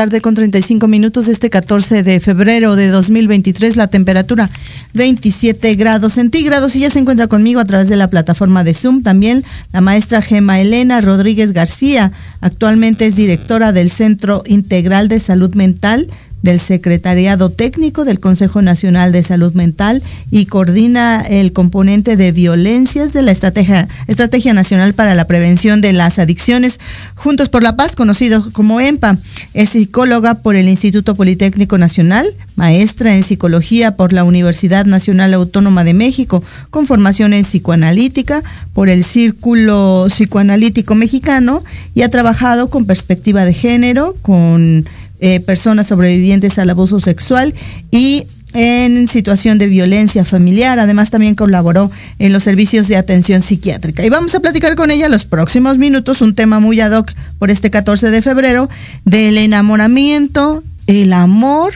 Tarde con 35 minutos de este 14 de febrero de 2023. La temperatura 27 grados centígrados y ya se encuentra conmigo a través de la plataforma de Zoom también la maestra Gema Elena Rodríguez García. Actualmente es directora del Centro Integral de Salud Mental del Secretariado Técnico del Consejo Nacional de Salud Mental y coordina el componente de violencias de la Estrategia, Estrategia Nacional para la Prevención de las Adicciones, Juntos por la Paz, conocido como EMPA. Es psicóloga por el Instituto Politécnico Nacional, maestra en psicología por la Universidad Nacional Autónoma de México, con formación en psicoanalítica por el Círculo Psicoanalítico Mexicano y ha trabajado con perspectiva de género, con eh, personas sobrevivientes al abuso sexual y en situación de violencia familiar. Además, también colaboró en los servicios de atención psiquiátrica. Y vamos a platicar con ella los próximos minutos, un tema muy ad hoc por este 14 de febrero, del enamoramiento, el amor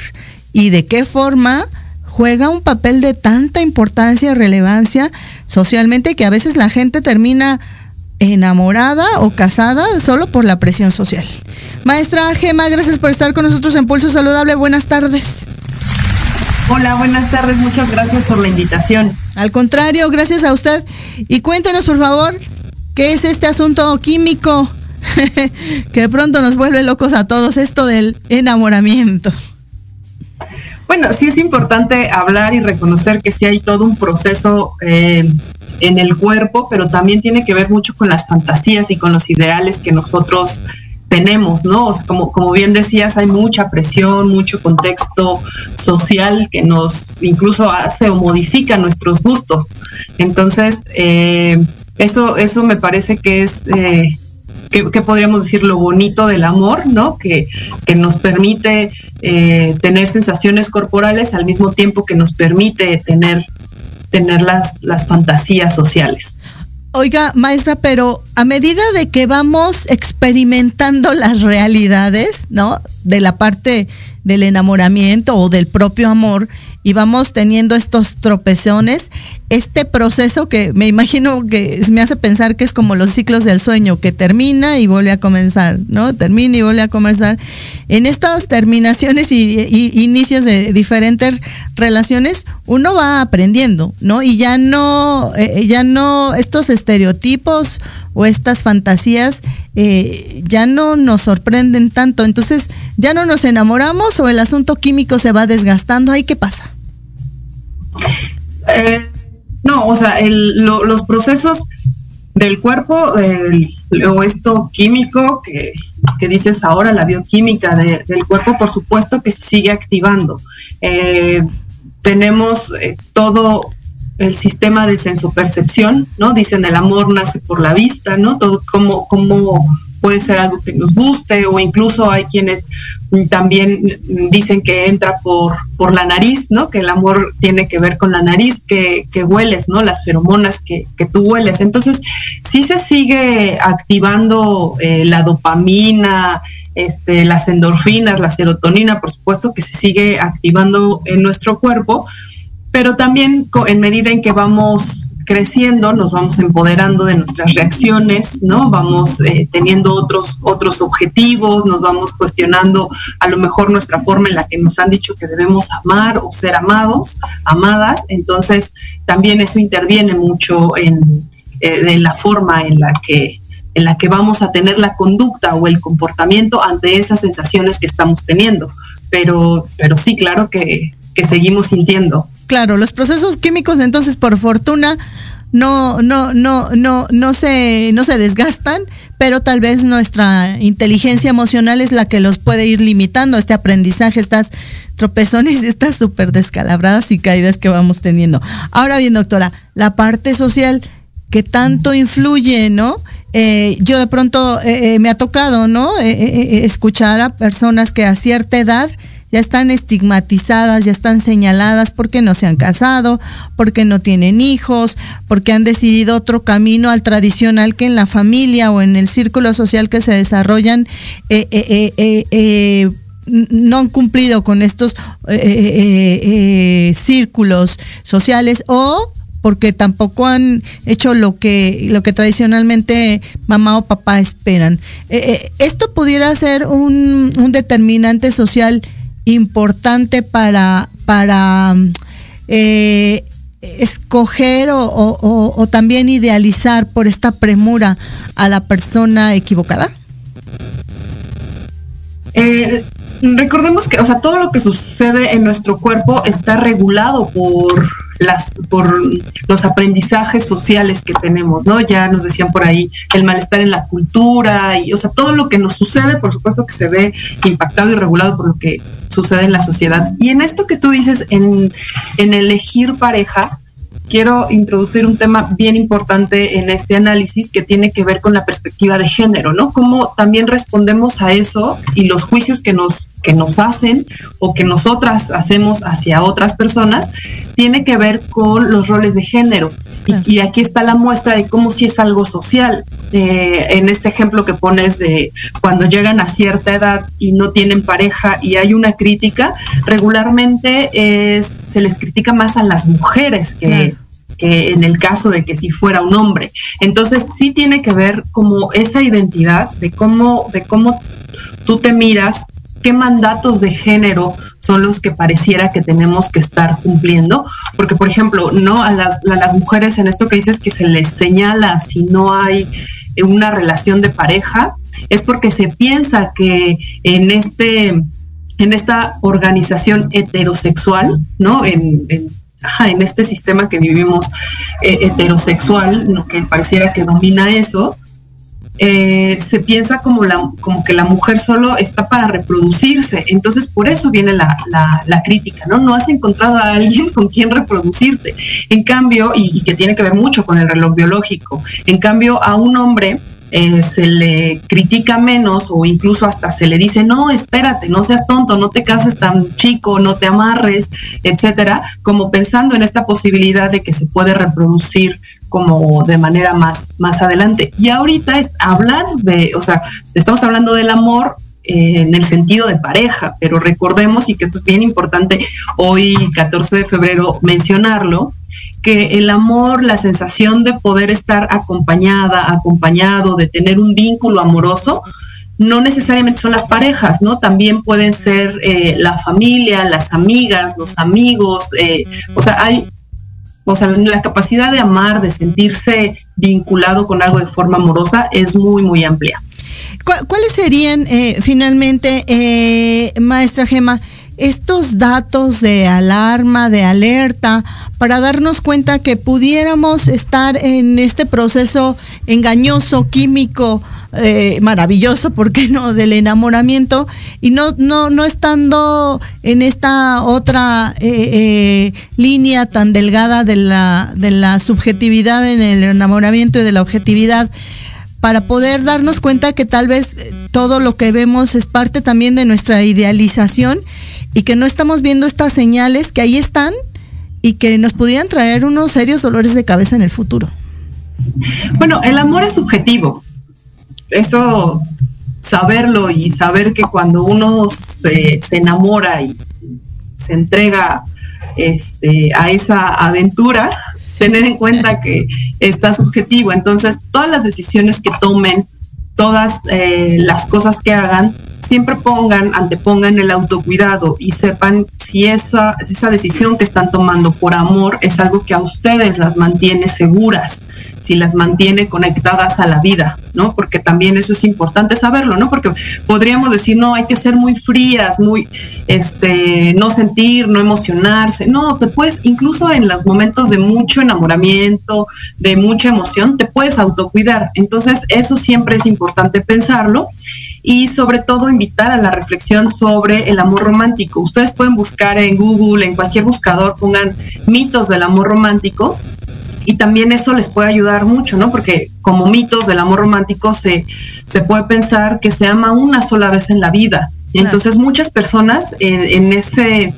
y de qué forma juega un papel de tanta importancia y relevancia socialmente que a veces la gente termina enamorada o casada solo por la presión social. Maestra Gema, gracias por estar con nosotros en Pulso Saludable. Buenas tardes. Hola, buenas tardes. Muchas gracias por la invitación. Al contrario, gracias a usted. Y cuéntenos, por favor, ¿qué es este asunto químico que de pronto nos vuelve locos a todos, esto del enamoramiento? Bueno, sí es importante hablar y reconocer que sí hay todo un proceso eh, en el cuerpo, pero también tiene que ver mucho con las fantasías y con los ideales que nosotros tenemos, ¿no? O sea, como, como bien decías, hay mucha presión, mucho contexto social que nos incluso hace o modifica nuestros gustos. Entonces, eh, eso, eso me parece que es, eh, que, podríamos decir, lo bonito del amor, ¿no? Que, que nos permite eh, tener sensaciones corporales al mismo tiempo que nos permite tener, tener las, las fantasías sociales. Oiga, maestra, pero a medida de que vamos experimentando las realidades, ¿no? De la parte del enamoramiento o del propio amor y vamos teniendo estos tropezones, este proceso que me imagino que me hace pensar que es como los ciclos del sueño, que termina y vuelve a comenzar, ¿no? Termina y vuelve a comenzar. En estas terminaciones y, inicios de diferentes relaciones, uno va aprendiendo, ¿no? Y ya no, eh, ya no, estos estereotipos o estas fantasías eh, ya no nos sorprenden tanto. Entonces, ya no nos enamoramos o el asunto químico se va desgastando. ¿Ahí qué pasa? Eh, no, o sea, los procesos del cuerpo, o esto químico que, dices ahora, la bioquímica del cuerpo, por supuesto que se sigue activando. Eh, tenemos eh, todo el sistema de sensopercepción, ¿no? Dicen el amor nace por la vista, ¿no? Todo como, como puede ser algo que nos guste o incluso hay quienes también dicen que entra por, por la nariz, ¿no? Que el amor tiene que ver con la nariz que, hueles, ¿no? Las feromonas que, tú hueles. Entonces, sí se sigue activando eh, la dopamina, este, las endorfinas, la serotonina, por supuesto que se sigue activando en nuestro cuerpo, pero también en medida en que vamos creciendo, nos vamos empoderando de nuestras reacciones, ¿no? Vamos eh, teniendo otros, otros objetivos, nos vamos cuestionando a lo mejor nuestra forma en la que nos han dicho que debemos amar o ser amados, amadas. Entonces, también eso interviene mucho en, eh, la forma en la que en la que vamos a tener la conducta o el comportamiento ante esas sensaciones que estamos teniendo. Pero, pero sí, claro que, que seguimos sintiendo. Claro, los procesos químicos entonces por fortuna no, no, no, no, no se, no se desgastan, pero tal vez nuestra inteligencia emocional es la que los puede ir limitando, este aprendizaje, estas tropezones, estas súper descalabradas y caídas que vamos teniendo. Ahora bien, doctora, la parte social que tanto influye, ¿no? Eh, yo de pronto eh, eh, me ha tocado, ¿no? escuchar a personas que a cierta edad ya están estigmatizadas, ya están señaladas porque no se han casado, porque no tienen hijos, porque han decidido otro camino al tradicional que en la familia o en el círculo social que se desarrollan. Eh, eh, eh, no han cumplido con estos círculos sociales o porque tampoco han hecho lo que lo que tradicionalmente mamá o papá esperan. esto pudiera ser un, un determinante social importante para, para eh, escoger o, también idealizar por esta premura a la persona equivocada? Eh, recordemos que, o sea, todo lo que sucede en nuestro cuerpo está regulado por las por los aprendizajes sociales que tenemos, ¿no? Ya nos decían por ahí el malestar en la cultura y o sea, todo lo que nos sucede, por supuesto que se ve impactado y regulado por lo que sucede en la sociedad. Y en esto que tú dices en, en elegir pareja, quiero introducir un tema bien importante en este análisis que tiene que ver con la perspectiva de género, ¿no? Cómo también respondemos a eso y los juicios que nos, que nos hacen o que nosotras hacemos hacia otras personas, tiene que ver con los roles de género. Y, aquí está la muestra de cómo si es algo social. Eh, en este ejemplo que pones de cuando llegan a cierta edad y no tienen pareja y hay una crítica, regularmente es, se les critica más a las mujeres que, que en el caso de que si fuera un hombre. Entonces sí tiene que ver como esa identidad de cómo, de cómo tú te miras, qué mandatos de género son los que pareciera que tenemos que estar cumpliendo, porque por ejemplo, no a las, mujeres en esto que dices que se les señala si no hay una relación de pareja, es porque se piensa que en este en esta organización heterosexual, ¿no? En, en, este sistema que vivimos eh, heterosexual, ¿no? que pareciera que domina eso, eh, se piensa como, la, como que la mujer solo está para reproducirse. Entonces, por eso viene la, la, crítica, ¿no? No has encontrado a alguien con quien reproducirte. En cambio, y, que tiene que ver mucho con el reloj biológico, en cambio, a un hombre eh, se le critica menos o incluso hasta se le dice, no, espérate, no seas tonto, no te cases tan chico, no te amarres, etcétera, como pensando en esta posibilidad de que se puede reproducir como de manera más, más adelante. Y ahorita es hablar de, o sea, estamos hablando del amor eh, en el sentido de pareja, pero recordemos, y que esto es bien importante hoy, 14 de febrero, mencionarlo, que el amor, la sensación de poder estar acompañada, acompañado, de tener un vínculo amoroso, no necesariamente son las parejas, ¿no? También pueden ser eh, la familia, las amigas, los amigos, eh, o sea, hay o sea, la capacidad de amar, de sentirse vinculado con algo de forma amorosa es muy, muy amplia. ¿Cuáles serían eh, finalmente, eh, maestra Gema, estos datos de alarma, de alerta, para darnos cuenta que pudiéramos estar en este proceso engañoso, químico, eh, maravilloso, ¿por qué no?, del enamoramiento y no, no, no estando en esta otra eh, eh, línea tan delgada de la, de la subjetividad en el enamoramiento y de la objetividad para poder darnos cuenta que tal vez todo lo que vemos es parte también de nuestra idealización y que no estamos viendo estas señales que ahí están y que nos pudieran traer unos serios dolores de cabeza en el futuro. Bueno, el amor es subjetivo. Eso, saberlo y saber que cuando uno se, enamora y se entrega este, a esa aventura, tener en cuenta que está subjetivo. Entonces, todas las decisiones que tomen, todas eh, las cosas que hagan, siempre pongan, antepongan el autocuidado y sepan si esa, esa decisión que están tomando por amor es algo que a ustedes las mantiene seguras, si las mantiene conectadas a la vida, ¿no? Porque también eso es importante saberlo, ¿no? Porque podríamos decir, no, hay que ser muy frías, muy, este, no sentir, no emocionarse. No, te puedes, incluso en los momentos de mucho enamoramiento, de mucha emoción, te puedes autocuidar. Entonces, eso siempre es importante pensarlo y sobre todo invitar a la reflexión sobre el amor romántico. Ustedes pueden buscar en Google, en cualquier buscador, pongan mitos del amor romántico y también eso les puede ayudar mucho, ¿no? Porque como mitos del amor romántico se, se puede pensar que se ama una sola vez en la vida. Entonces muchas personas en, ese,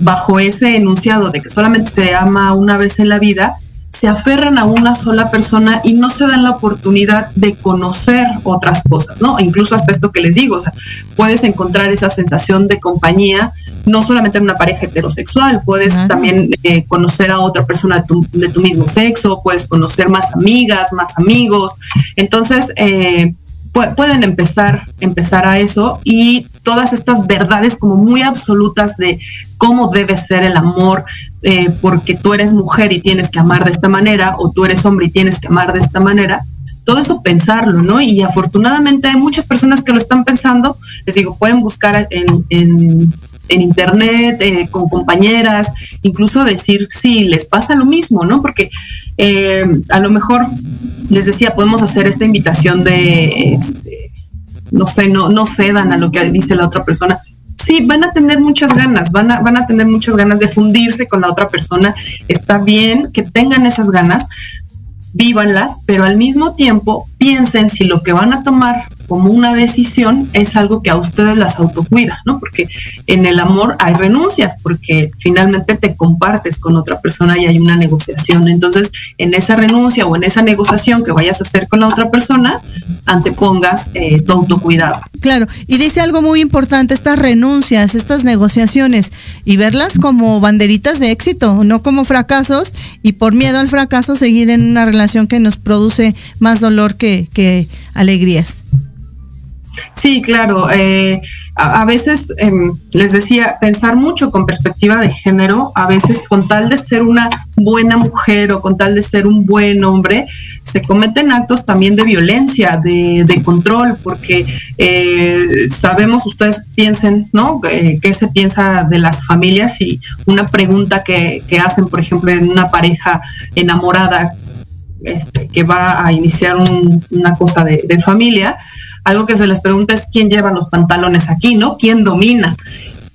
bajo ese enunciado de que solamente se ama una vez en la vida, se aferran a una sola persona y no se dan la oportunidad de conocer otras cosas, ¿no? incluso hasta esto que les digo, o sea, puedes encontrar esa sensación de compañía no solamente en una pareja heterosexual, puedes también eh, conocer a otra persona de tu, mismo sexo, puedes conocer más amigas, más amigos. Entonces, eh, pueden empezar, empezar a eso y todas estas verdades como muy absolutas de cómo debe ser el amor, eh, porque tú eres mujer y tienes que amar de esta manera, o tú eres hombre y tienes que amar de esta manera, todo eso pensarlo, ¿no? Y afortunadamente hay muchas personas que lo están pensando, les digo, pueden buscar en, en, internet, eh, con compañeras, incluso decir si les pasa lo mismo, ¿no? Porque eh, a lo mejor les decía, podemos hacer esta invitación de, este, no sé, no, no cedan a lo que dice la otra persona. Sí, van a tener muchas ganas, van a, van a tener muchas ganas de fundirse con la otra persona. Está bien que tengan esas ganas, vívanlas, pero al mismo tiempo piensen si lo que van a tomar como una decisión es algo que a ustedes las autocuida, ¿no? Porque en el amor hay renuncias, porque finalmente te compartes con otra persona y hay una negociación. Entonces, en esa renuncia o en esa negociación que vayas a hacer con la otra persona, antepongas eh, tu autocuidado. Claro, y dice algo muy importante, estas renuncias, estas negociaciones, y verlas como banderitas de éxito, no como fracasos, y por miedo al fracaso seguir en una relación que nos produce más dolor que, que alegrías. Sí, claro. Eh, a, veces, em, les decía, pensar mucho con perspectiva de género, a veces con tal de ser una buena mujer o con tal de ser un buen hombre, se cometen actos también de violencia, de, control, porque eh, sabemos, ustedes piensen, ¿no? Eh, ¿Qué se piensa de las familias? Y una pregunta que, hacen, por ejemplo, en una pareja enamorada este, que va a iniciar una cosa de, de familia, algo que se les pregunta es quién lleva los pantalones aquí, ¿no? ¿Quién domina?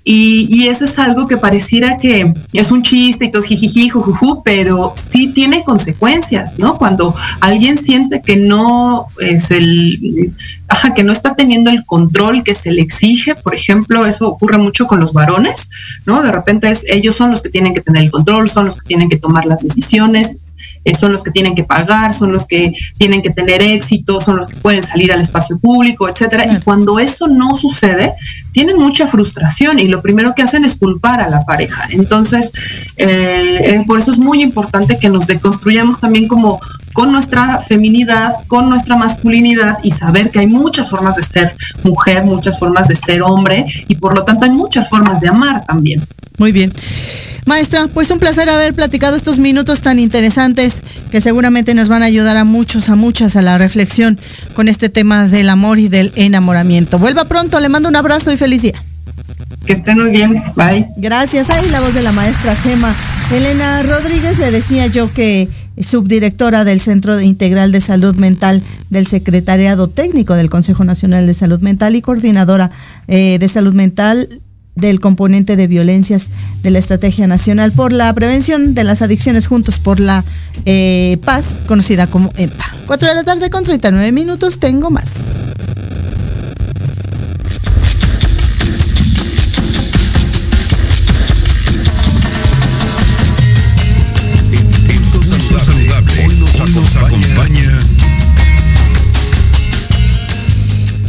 Y, eso es algo que pareciera que es un chiste y todo jijiji, jujuju, pero sí tiene consecuencias, ¿no? Cuando alguien siente que no es el, ajá, que no está teniendo el control que se le exige, por ejemplo, eso ocurre mucho con los varones, ¿no? De repente es, ellos son los que tienen que tener el control, son los que tienen que tomar las decisiones eh, son los que tienen que pagar, son los que tienen que tener éxito, son los que pueden salir al espacio público, etcétera. Y cuando eso no sucede, tienen mucha frustración y lo primero que hacen es culpar a la pareja. Entonces, eh, eh, por eso es muy importante que nos deconstruyamos también como con nuestra feminidad, con nuestra masculinidad y saber que hay muchas formas de ser mujer, muchas formas de ser hombre y por lo tanto hay muchas formas de amar también. Muy bien. Maestra, pues un placer haber platicado estos minutos tan interesantes que seguramente nos van a ayudar a muchos, a muchas a la reflexión con este tema del amor y del enamoramiento. Vuelva pronto, le mando un abrazo y feliz día. Que estén muy bien, bye. Gracias. Ahí la voz de la maestra Gema. Elena Rodríguez le decía yo que subdirectora del Centro Integral de Salud Mental del Secretariado Técnico del Consejo Nacional de Salud Mental y coordinadora eh, de salud mental del componente de violencias de la Estrategia Nacional por la Prevención de las Adicciones Juntos por la eh, Paz, conocida como EMPA. 4 de la tarde con 39 minutos, tengo más.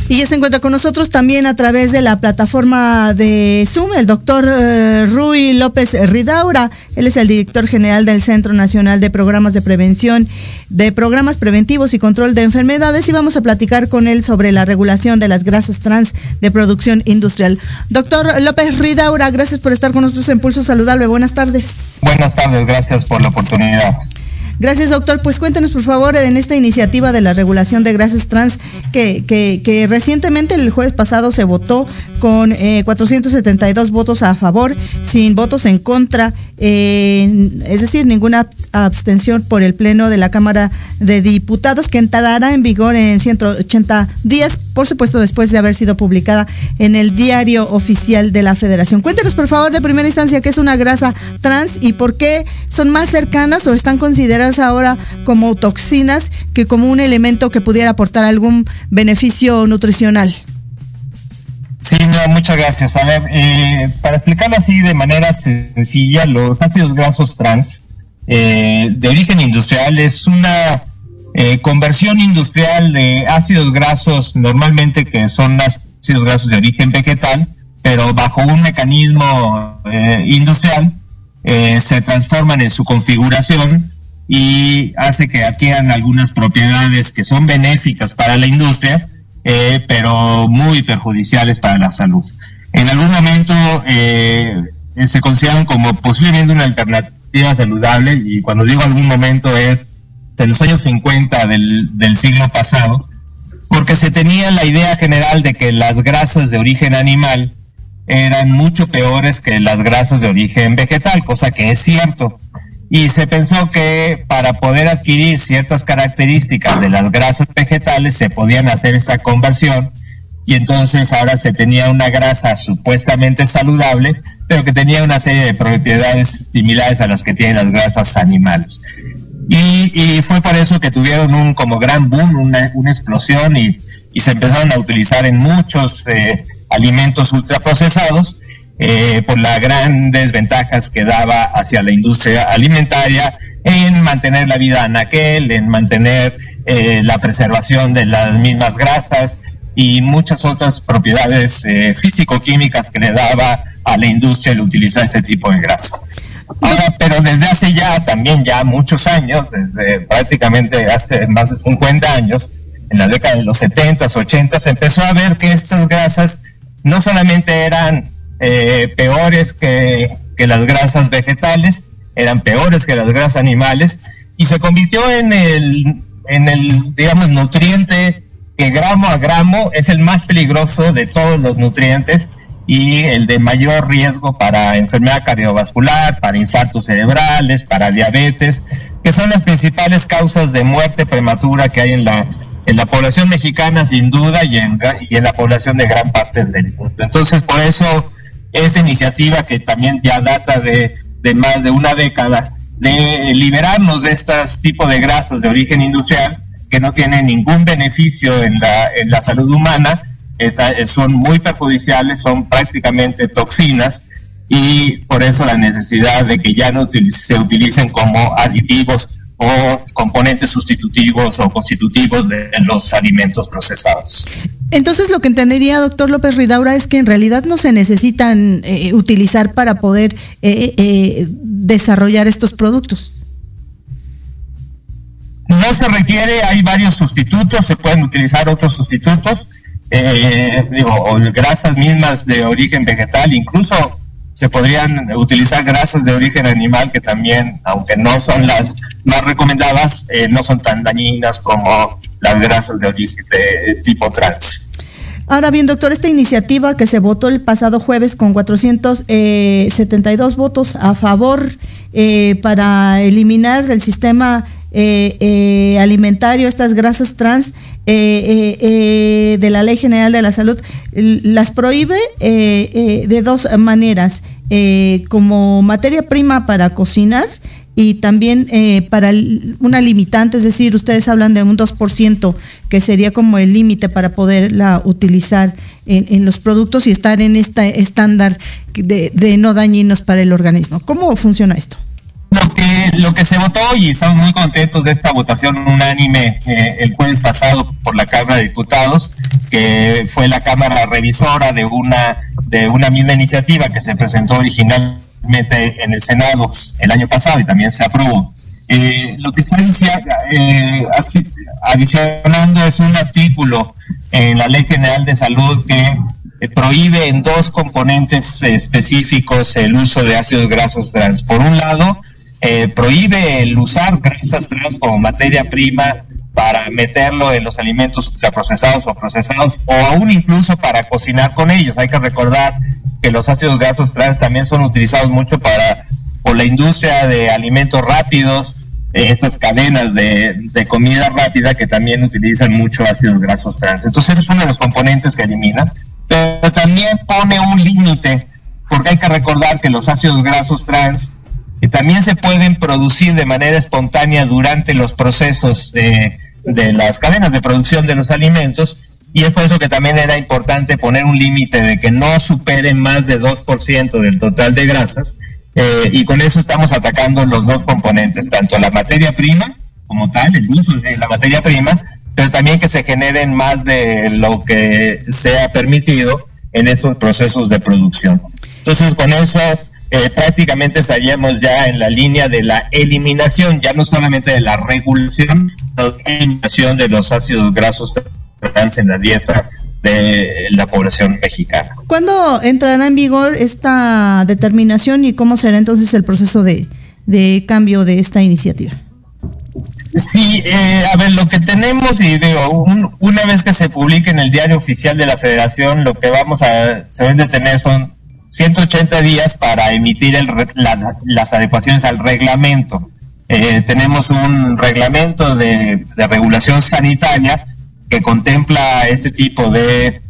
Y ya se encuentra con nosotros también a través de la plataforma de Zoom el doctor eh, Rui López Ridaura. Él es el director general del Centro Nacional de Programas de Prevención, de Programas Preventivos y Control de Enfermedades y vamos a platicar con él sobre la regulación de las grasas trans de producción industrial. Doctor López Ridaura, gracias por estar con nosotros en Pulso Saludable. Buenas tardes. Buenas tardes, gracias por la oportunidad. Gracias, doctor. Pues cuéntenos, por favor, en esta iniciativa de la regulación de grasas trans que, recientemente el jueves pasado se votó con eh, 472 votos a favor, sin votos en contra, eh, es decir, ninguna abstención por el Pleno de la Cámara de Diputados que entrará en vigor en 180 días, por supuesto, después de haber sido publicada en el diario oficial de la Federación. Cuéntenos, por favor, de primera instancia, qué es una grasa trans y por qué son más cercanas o están consideradas ahora como toxinas que como un elemento que pudiera aportar algún beneficio nutricional. Sí, no, muchas gracias. A ver, eh, para explicarlo así de manera sencilla, los ácidos grasos trans eh, de origen industrial es una eh, conversión industrial de ácidos grasos normalmente que son ácidos grasos de origen vegetal, pero bajo un mecanismo industrial se transforman en su configuración y hace que adquieran algunas propiedades que son benéficas para la industria, eh, pero muy perjudiciales para la salud. En algún momento eh, se consideran como posiblemente una alternativa saludable y cuando digo algún momento es en los años 50 del, del siglo pasado, porque se tenía la idea general de que las grasas de origen animal eran mucho peores que las grasas de origen vegetal, cosa que es cierto y se pensó que para poder adquirir ciertas características de las grasas vegetales se podían hacer esta conversión y entonces ahora se tenía una grasa supuestamente saludable, pero que tenía una serie de propiedades similares a las que tienen las grasas animales. Y, fue por eso que tuvieron un como gran boom, una, explosión y, se empezaron a utilizar en muchos eh, alimentos ultraprocesados eh, por las grandes ventajas que daba hacia la industria alimentaria en mantener la vida anaquel, en mantener eh, la preservación de las mismas grasas y muchas otras propiedades eh, físico-químicas que le daba a la industria el utilizar este tipo de grasa. Ahora, pero desde hace ya también ya muchos años, desde prácticamente hace más de 50 años, en la década de los 70s, 80s, empezó a ver que estas grasas no solamente eran eh, peores que, las grasas vegetales, eran peores que las grasas animales, y se convirtió en el, en el, digamos, nutriente que gramo a gramo es el más peligroso de todos los nutrientes y el de mayor riesgo para enfermedad cardiovascular, para infartos cerebrales, para diabetes, que son las principales causas de muerte prematura que hay en la, en la población mexicana sin duda y en, y en la población de gran parte del mundo. Entonces, por eso esta iniciativa que también ya data de, de más de una década, de liberarnos de estos tipos de grasas de origen industrial que no tienen ningún beneficio en la, en la salud humana, son muy perjudiciales, son prácticamente toxinas y por eso la necesidad de que ya no se utilicen como aditivos o componentes sustitutivos o constitutivos de los alimentos procesados. Entonces lo que entendería, doctor López Ridaura, es que en realidad no se necesitan eh, utilizar para poder eh, eh, desarrollar estos productos. No se requiere, hay varios sustitutos, se pueden utilizar otros sustitutos, eh, digo, o grasas mismas de origen vegetal, incluso se podrían utilizar grasas de origen animal que también, aunque no son las más recomendadas, eh, no son tan dañinas como las grasas de origen de tipo trans. Ahora bien, doctor, esta iniciativa que se votó el pasado jueves con 472 votos a favor eh, para eliminar del sistema eh, eh, alimentario, estas grasas trans de la Ley General de la Salud, las prohíbe de dos maneras, como materia prima para cocinar y también para una limitante, es decir, ustedes hablan de un 2% que sería como el límite para poderla utilizar en, los productos y estar en este estándar de no dañinos para el organismo. ¿Cómo funciona esto? Lo que, lo que se votó y estamos muy contentos de esta votación unánime eh, el jueves pasado por la Cámara de Diputados, que fue la Cámara revisora de una, de una misma iniciativa que se presentó originalmente en el Senado el año pasado y también se aprobó. Eh, lo que está eh, adicionando es un artículo en la Ley General de Salud que prohíbe en dos componentes específicos el uso de ácidos grasos trans. Por un lado, eh, prohíbe el usar grasas trans como materia prima para meterlo en los alimentos ultraprocesados o procesados o aún incluso para cocinar con ellos. Hay que recordar que los ácidos grasos trans también son utilizados mucho para por la industria de alimentos rápidos, eh, estas cadenas de, de, comida rápida que también utilizan mucho ácidos grasos trans. Entonces es uno de los componentes que elimina, pero también pone un límite, porque hay que recordar que los ácidos grasos trans que también se pueden producir de manera espontánea durante los procesos de, las cadenas de producción de los alimentos y es por eso que también era importante poner un límite de que no superen más de 2% del total de grasas eh, y con eso estamos atacando los dos componentes, tanto la materia prima como tal, el uso de la materia prima, pero también que se generen más de lo que sea permitido en estos procesos de producción. Entonces con eso eh, prácticamente estaríamos ya en la línea de la eliminación, ya no solamente de la regulación, sino de la eliminación de los ácidos grasos trans en la dieta de la población mexicana. ¿Cuándo entrará en vigor esta determinación y cómo será entonces el proceso de, cambio de esta iniciativa? Sí, eh, a ver, lo que tenemos, y digo, una vez que se publique en el diario oficial de la federación, lo que vamos a, se deben de tener son 180 días para emitir el, las adecuaciones al reglamento. Eh, tenemos un reglamento de, regulación sanitaria que contempla este tipo de,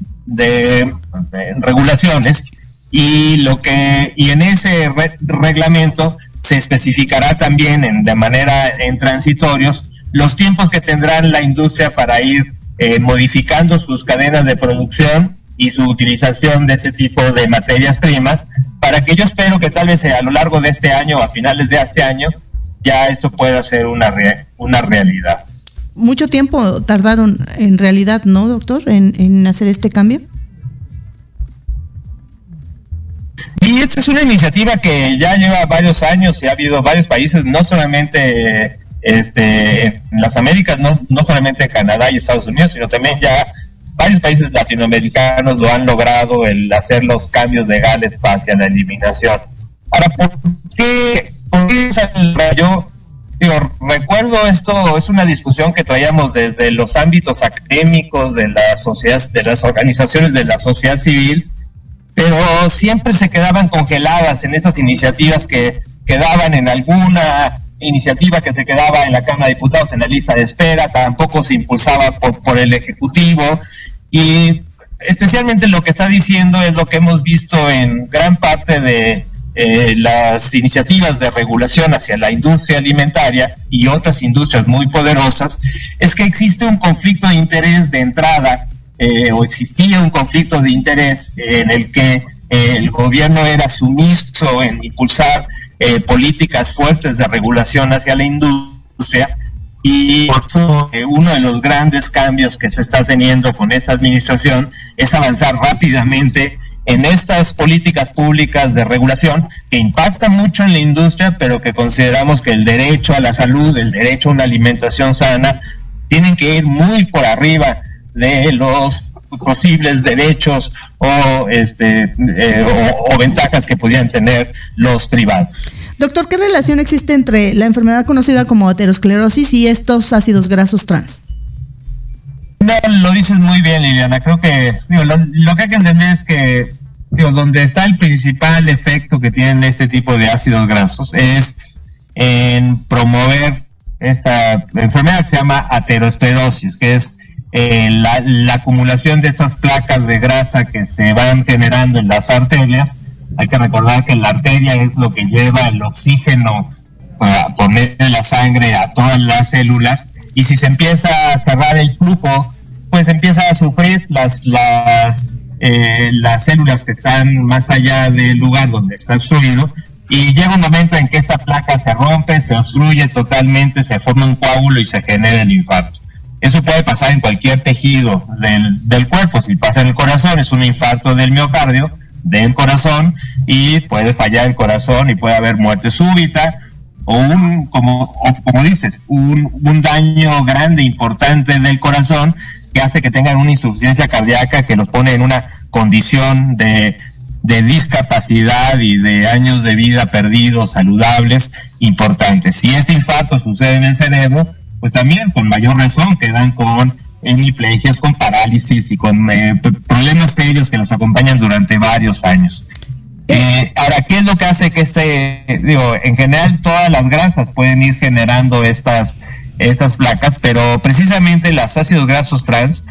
regulaciones y lo que y en ese reglamento se especificará también en, de manera en transitorios los tiempos que tendrán la industria para ir eh, modificando sus cadenas de producción y su utilización de ese tipo de materias primas, para que yo espero que tal vez a lo largo de este año, a finales de este año, ya esto pueda ser una, una realidad. mucho tiempo tardaron en realidad, ¿no, doctor, en, en hacer este cambio? Y esta es una iniciativa que ya lleva varios años y ha habido varios países, no solamente este, en las Américas, no, no solamente Canadá y Estados Unidos, sino también ya varios países latinoamericanos lo han logrado el hacer los cambios legales hacia la eliminación. Ahora, ¿por qué, por qué yo recuerdo esto, es una discusión que traíamos desde los ámbitos académicos de las sociedades, de las organizaciones de la sociedad civil, pero siempre se quedaban congeladas en esas iniciativas que quedaban en alguna iniciativa que se quedaba en la Cámara de Diputados en la lista de espera, tampoco se impulsaba por el Ejecutivo y especialmente lo que está diciendo es lo que hemos visto en gran parte de eh, las iniciativas de regulación hacia la industria alimentaria y otras industrias muy poderosas, es que existe un conflicto de interés de entrada eh, o existía un conflicto de interés en el que eh, el gobierno era sumiso en impulsar eh, políticas fuertes de regulación hacia la industria y uno de los grandes cambios que se está teniendo con esta administración es avanzar rápidamente en estas políticas públicas de regulación que impactan mucho en la industria, pero que consideramos que el derecho a la salud, el derecho a una alimentación sana, tienen que ir muy por arriba de los posibles derechos o este eh, o, ventajas que podían tener los privados. Doctor, ¿qué relación existe entre la enfermedad conocida como aterosclerosis y estos ácidos grasos trans? No, lo dices muy bien, Liliana. Creo que lo, que hay que entender es que donde está el principal efecto que tienen este tipo de ácidos grasos es en promover esta enfermedad que se llama aterosclerosis, que es eh, la, acumulación de estas placas de grasa que se van generando en las arterias. Hay que recordar que la arteria es lo que lleva el oxígeno para poner la sangre a todas las células y si se empieza a cerrar el flujo, pues empieza a sufrir las, las, eh, las células que están más allá del lugar donde está obstruido y llega un momento en que esta placa se rompe, se obstruye totalmente, se forma un coágulo y se genera el infarto. Eso puede pasar en cualquier tejido del, cuerpo. Si pasa en el corazón, es un infarto del miocardio, del corazón, y puede fallar el corazón y puede haber muerte súbita, o un, como, como dices, un, un daño grande, importante del corazón, que hace que tengan una insuficiencia cardíaca que los pone en una condición de, de discapacidad y de años de vida perdidos, saludables, importantes. Si este infarto sucede en el cerebro, pues también con mayor razón quedan con hemiplegias, con parálisis y con eh, problemas serios que los acompañan durante varios años. Eh, ahora, ¿qué es lo que hace que este, digo, en general todas las grasas pueden ir generando estas, estas placas, pero precisamente los ácidos grasos trans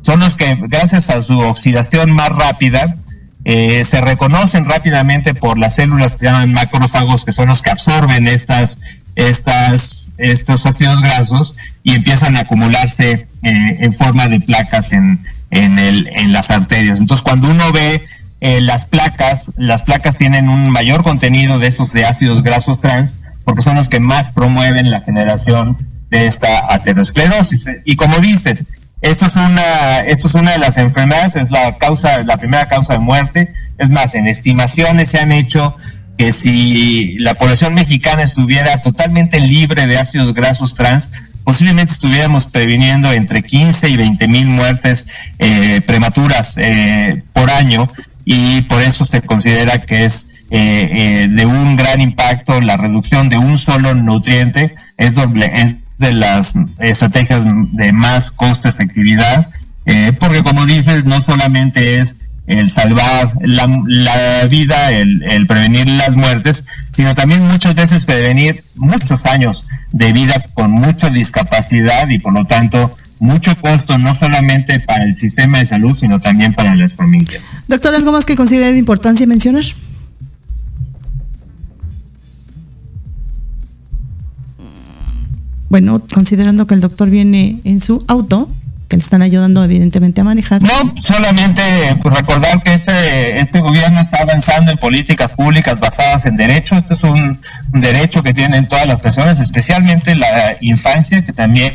son los que, gracias a su oxidación más rápida, eh, se reconocen rápidamente por las células que se llaman macrófagos, que son los que absorben estas, estas estos ácidos grasos y empiezan a acumularse eh, en forma de placas en, en, el, en las arterias. Entonces, cuando uno ve eh, las placas, las placas tienen un mayor contenido de estos de ácidos grasos trans, porque son los que más promueven la generación de esta aterosclerosis. Y como dices, esto es una, esto es una de las enfermedades, es la causa, la primera causa de muerte. Es más, en estimaciones se han hecho que si la población mexicana estuviera totalmente libre de ácidos grasos trans, posiblemente estuviéramos previniendo entre 15 y 20 mil muertes eh, prematuras eh, por año y por eso se considera que es eh, de un gran impacto la reducción de un solo nutriente. Es doble es de las estrategias de más costo efectividad porque como dices no solamente es el salvar la, vida, el, prevenir las muertes, sino también muchas veces prevenir muchos años de vida con mucha discapacidad y por lo tanto mucho costo no solamente para el sistema de salud, sino también para las familias. Doctor, ¿algo más que considere de importancia mencionar? Bueno, considerando que el doctor viene en su auto, que le están ayudando evidentemente a manejar. No, solamente pues, recordar que este, este gobierno está avanzando en políticas públicas basadas en derechos. Este es un, derecho que tienen todas las personas, especialmente la infancia, que también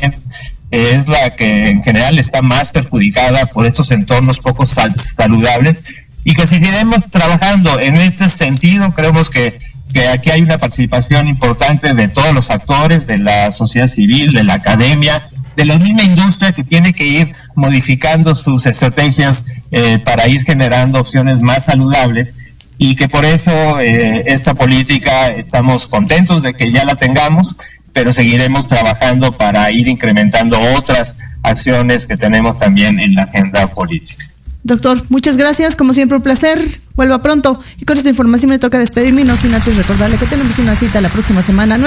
es la que en general está más perjudicada por estos entornos poco saludables y que seguiremos trabajando en este sentido. Creemos que, que aquí hay una participación importante de todos los actores, de la sociedad civil, de la academia, de la misma industria que tiene que ir modificando sus estrategias eh, para ir generando opciones más saludables y que por eso eh, esta política estamos contentos de que ya la tengamos pero seguiremos trabajando para ir incrementando otras acciones que tenemos también en la agenda política. Doctor, muchas gracias, como siempre un placer, vuelva pronto. Y con esta información me toca despedirme, no sin antes recordarle que tenemos una cita la próxima semana.